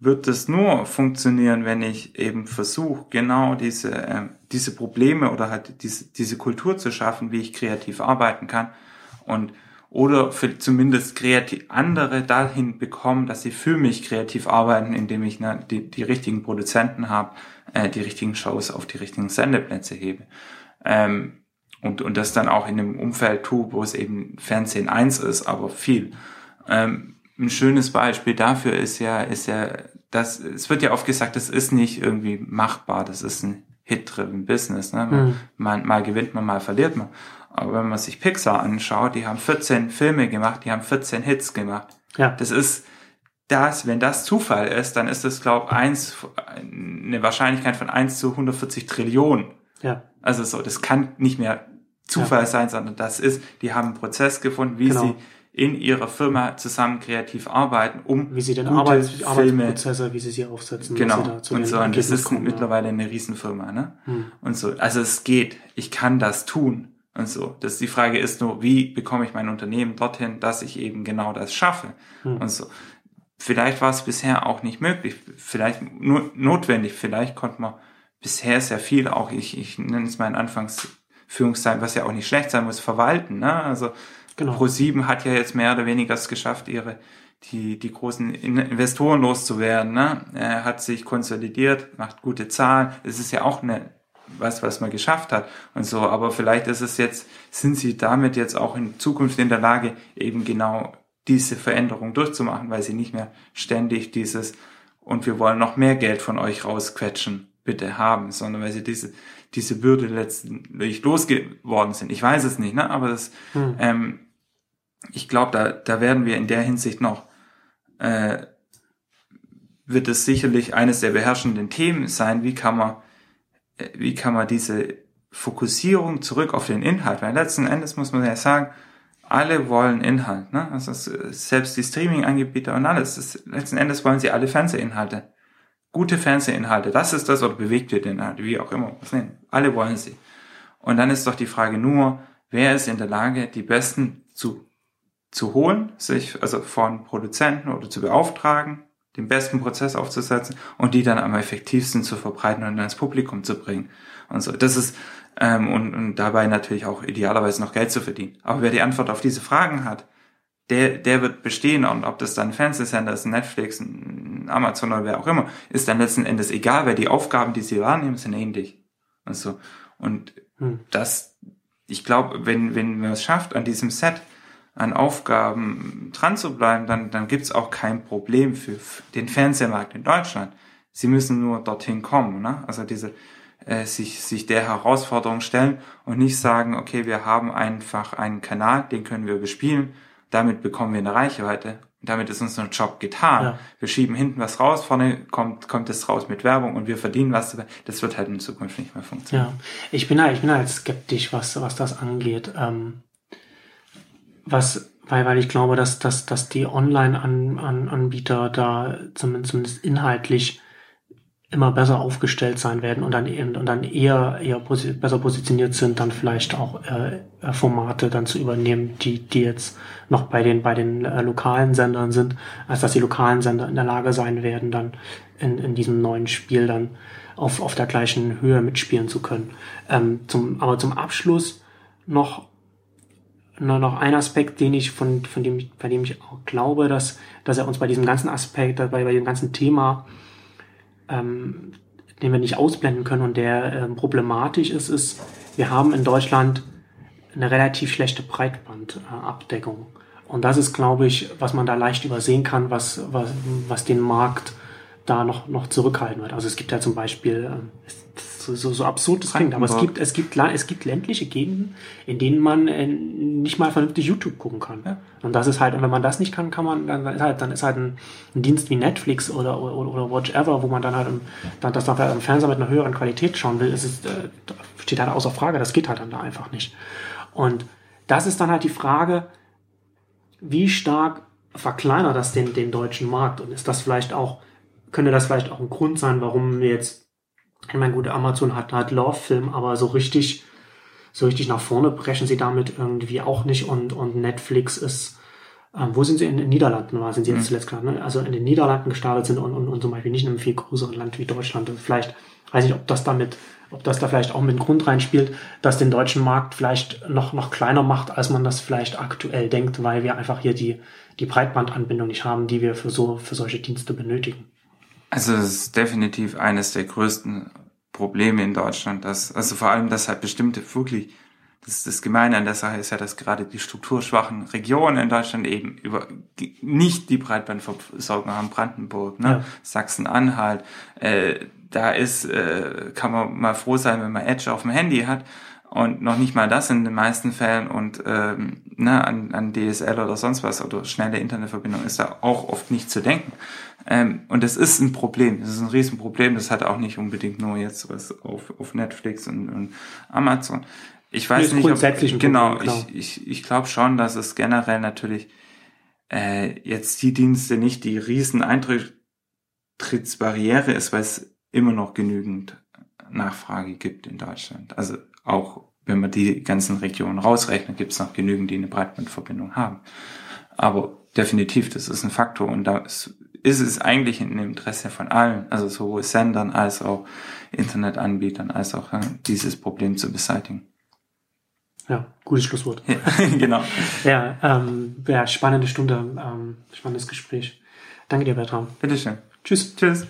wird das nur funktionieren, wenn ich eben versuche, genau diese, ähm, diese Probleme oder halt diese, diese Kultur zu schaffen, wie ich kreativ arbeiten kann und oder für zumindest kreativ andere dahin bekommen, dass sie für mich kreativ arbeiten, indem ich ne, die, die richtigen Produzenten habe, äh, die richtigen Shows auf die richtigen Sendeplätze hebe. Ähm, und, und das dann auch in einem Umfeld tue, wo es eben Fernsehen eins ist, aber viel. Ähm, ein schönes Beispiel dafür ist ja, ist ja, dass es wird ja oft gesagt, das ist nicht irgendwie machbar, das ist ein Hit-driven Business. Ne? Mhm. Mal, mal gewinnt man, mal verliert man. Aber wenn man sich Pixar anschaut, die haben 14 Filme gemacht, die haben 14 Hits gemacht. Ja. Das ist das, wenn das Zufall ist, dann ist das, glaube eins eine Wahrscheinlichkeit von 1 zu 140 Trillionen. Ja. Also so, das kann nicht mehr Zufall sein, sondern das ist, die haben einen Prozess gefunden, wie Genau. sie in ihrer Firma zusammen kreativ arbeiten, um Wie sie den gute Arbeits Filme Arbeitsprozesse, wie sie sie aufsetzen. Genau. sie Und so, und das ist kommen, ja. mittlerweile eine Riesenfirma, ne? Hm. Und so. Also es geht. Ich kann das tun. Und so. Das die Frage ist nur, wie bekomme ich mein Unternehmen dorthin, dass ich eben genau das schaffe? Hm. Und so. Vielleicht war es bisher auch nicht möglich, vielleicht nur notwendig, vielleicht konnte man bisher sehr viel auch, ich, ich nenne es mal in Anfangsführungszeichen, was ja auch nicht schlecht sein muss, verwalten, ne? Also Genau. Pro7 hat ja jetzt mehr oder weniger es geschafft, ihre die, die großen In- Investoren loszuwerden. Ne? Er hat sich konsolidiert, macht gute Zahlen. Es ist ja auch eine, was, was man geschafft hat und so. Aber vielleicht ist es jetzt, sind sie damit jetzt auch in Zukunft in der Lage, eben genau diese Veränderung durchzumachen, weil sie nicht mehr ständig dieses und wir wollen noch mehr Geld von euch rausquetschen, bitte haben, sondern weil sie diese, diese Bürde letztendlich losgeworden sind. Ich weiß es nicht, ne? aber das, Hm. ähm, ich glaube, da, da werden wir in der Hinsicht noch, äh, wird es sicherlich eines der beherrschenden Themen sein, wie kann man, äh, wie kann man diese Fokussierung zurück auf den Inhalt, weil letzten Endes muss man ja sagen, alle wollen Inhalt, ne? Also selbst die Streaming-Anbieter und alles, das, letzten Endes wollen sie alle Fernsehinhalte. Gute Fernsehinhalte, das ist das, oder bewegte Inhalte, wie auch immer, was nennen. Alle wollen sie. Und dann ist doch die Frage nur, wer ist in der Lage, die besten zu zu holen, sich also von Produzenten oder zu beauftragen, den besten Prozess aufzusetzen und die dann am effektivsten zu verbreiten und ans Publikum zu bringen. Und so. Das ist ähm, und, und dabei natürlich auch idealerweise noch Geld zu verdienen. Aber wer die Antwort auf diese Fragen hat, der, der wird bestehen und ob das dann Fernsehsender ist, Netflix, Amazon oder wer auch immer, ist dann letzten Endes egal, weil die Aufgaben, die sie wahrnehmen, sind ähnlich. Und so. Und Hm. das, ich glaube, wenn, wenn man es schafft, an diesem Set an Aufgaben dran zu bleiben, dann, dann gibt's auch kein Problem für den Fernsehmarkt in Deutschland. Sie müssen nur dorthin kommen, ne? Also diese, äh, sich, sich der Herausforderung stellen und nicht sagen, okay, wir haben einfach einen Kanal, den können wir bespielen, damit bekommen wir eine Reichweite. Damit ist unser Job getan. Ja. Wir schieben hinten was raus, vorne kommt, kommt es raus mit Werbung und wir verdienen was. Das wird halt in Zukunft nicht mehr funktionieren. Ja, ich bin halt, ich bin halt skeptisch, was, was das angeht. Ähm, was, weil, weil ich glaube, dass, dass, dass die Online-Anbieter da zumindest, zumindest inhaltlich immer besser aufgestellt sein werden und dann, und dann eher, eher posi besser positioniert sind, dann vielleicht auch äh, äh, Formate dann zu übernehmen, die, die jetzt noch bei den, bei den äh, lokalen Sendern sind, als dass die lokalen Sender in der Lage sein werden, dann in, in diesem neuen Spiel dann auf, auf der gleichen Höhe mitspielen zu können. Ähm, zum, aber zum Abschluss noch noch ein Aspekt, den ich von, von dem, ich- bei dem ich auch glaube, dass, dass er uns bei diesem ganzen Aspekt, bei, bei dem ganzen Thema, ähm, den wir nicht ausblenden können und der ähm, problematisch ist, ist, wir haben in Deutschland eine relativ schlechte Breitbandabdeckung. Und das ist, glaube ich, was man da leicht übersehen kann, was, was, was den Markt da noch, noch zurückhalten wird. Also es gibt ja zum Beispiel, ähm, so, so, so absurd das klingt. Aber es gibt, es gibt, es gibt ländliche Gegenden, in denen man äh, nicht mal vernünftig YouTube gucken kann. Ja. Und das ist halt, und wenn man das nicht kann, kann man, dann ist halt, dann ist halt ein, ein Dienst wie Netflix oder, oder, oder Watchever, wo man dann halt im, dann, das dann vielleicht im Fernseher mit einer höheren Qualität schauen will, ist es, äh, steht halt außer Frage. Das geht halt dann da einfach nicht. Und das ist dann halt die Frage, wie stark verkleinert das den, den deutschen Markt? Und ist das vielleicht auch, könnte das vielleicht auch ein Grund sein, warum wir jetzt, ich meine, gut, Amazon hat halt Love-Film, aber so richtig, so richtig nach vorne brechen sie damit irgendwie auch nicht und, und Netflix ist, ähm, wo sind sie in den Niederlanden, war sind sie jetzt mhm. zuletzt gerade, ne? also in den Niederlanden gestartet sind und, und, und zum Beispiel nicht in einem viel größeren Land wie Deutschland. Und vielleicht, weiß ich, ob das damit ob das da vielleicht auch mit dem Grund reinspielt, dass den deutschen Markt vielleicht noch, noch kleiner macht, als man das vielleicht aktuell denkt, weil wir einfach hier die, die Breitbandanbindung nicht haben, die wir für so, für solche Dienste benötigen. Also es ist definitiv eines der größten Probleme in Deutschland, dass, also vor allem, dass halt bestimmte wirklich, das, ist das Gemeine an der Sache ist ja, dass gerade die strukturschwachen Regionen in Deutschland eben über nicht die Breitbandversorgung haben, Brandenburg, ne, ja. Sachsen-Anhalt, äh, da ist, äh, kann man mal froh sein, wenn man Edge auf dem Handy hat und noch nicht mal das in den meisten Fällen und ähm, ne, an, an DSL oder sonst was oder schnelle Internetverbindung ist da auch oft nicht zu denken. Ähm, und das ist ein Problem, das ist ein Riesenproblem, das hat auch nicht unbedingt nur jetzt was auf, auf Netflix und, und Amazon. Ich weiß nicht, ob, genau, Problem, ich, ich, ich glaube schon, dass es generell natürlich äh, jetzt die Dienste nicht die riesen Eintrittsbarriere ist, weil es immer noch genügend Nachfrage gibt in Deutschland. Also auch wenn man die ganzen Regionen rausrechnet, gibt es noch genügend, die eine Breitbandverbindung haben. Aber definitiv, das ist ein Faktor und da ist, ist es eigentlich in dem Interesse von allen, also sowohl Sendern als auch Internetanbietern, als auch ja, dieses Problem zu beseitigen. Ja, gutes Schlusswort. Ja, genau. ja, ähm, ja, spannende Stunde, ähm, spannendes Gespräch. Danke dir, Bertram. Bitteschön. Tschüss. Tschüss.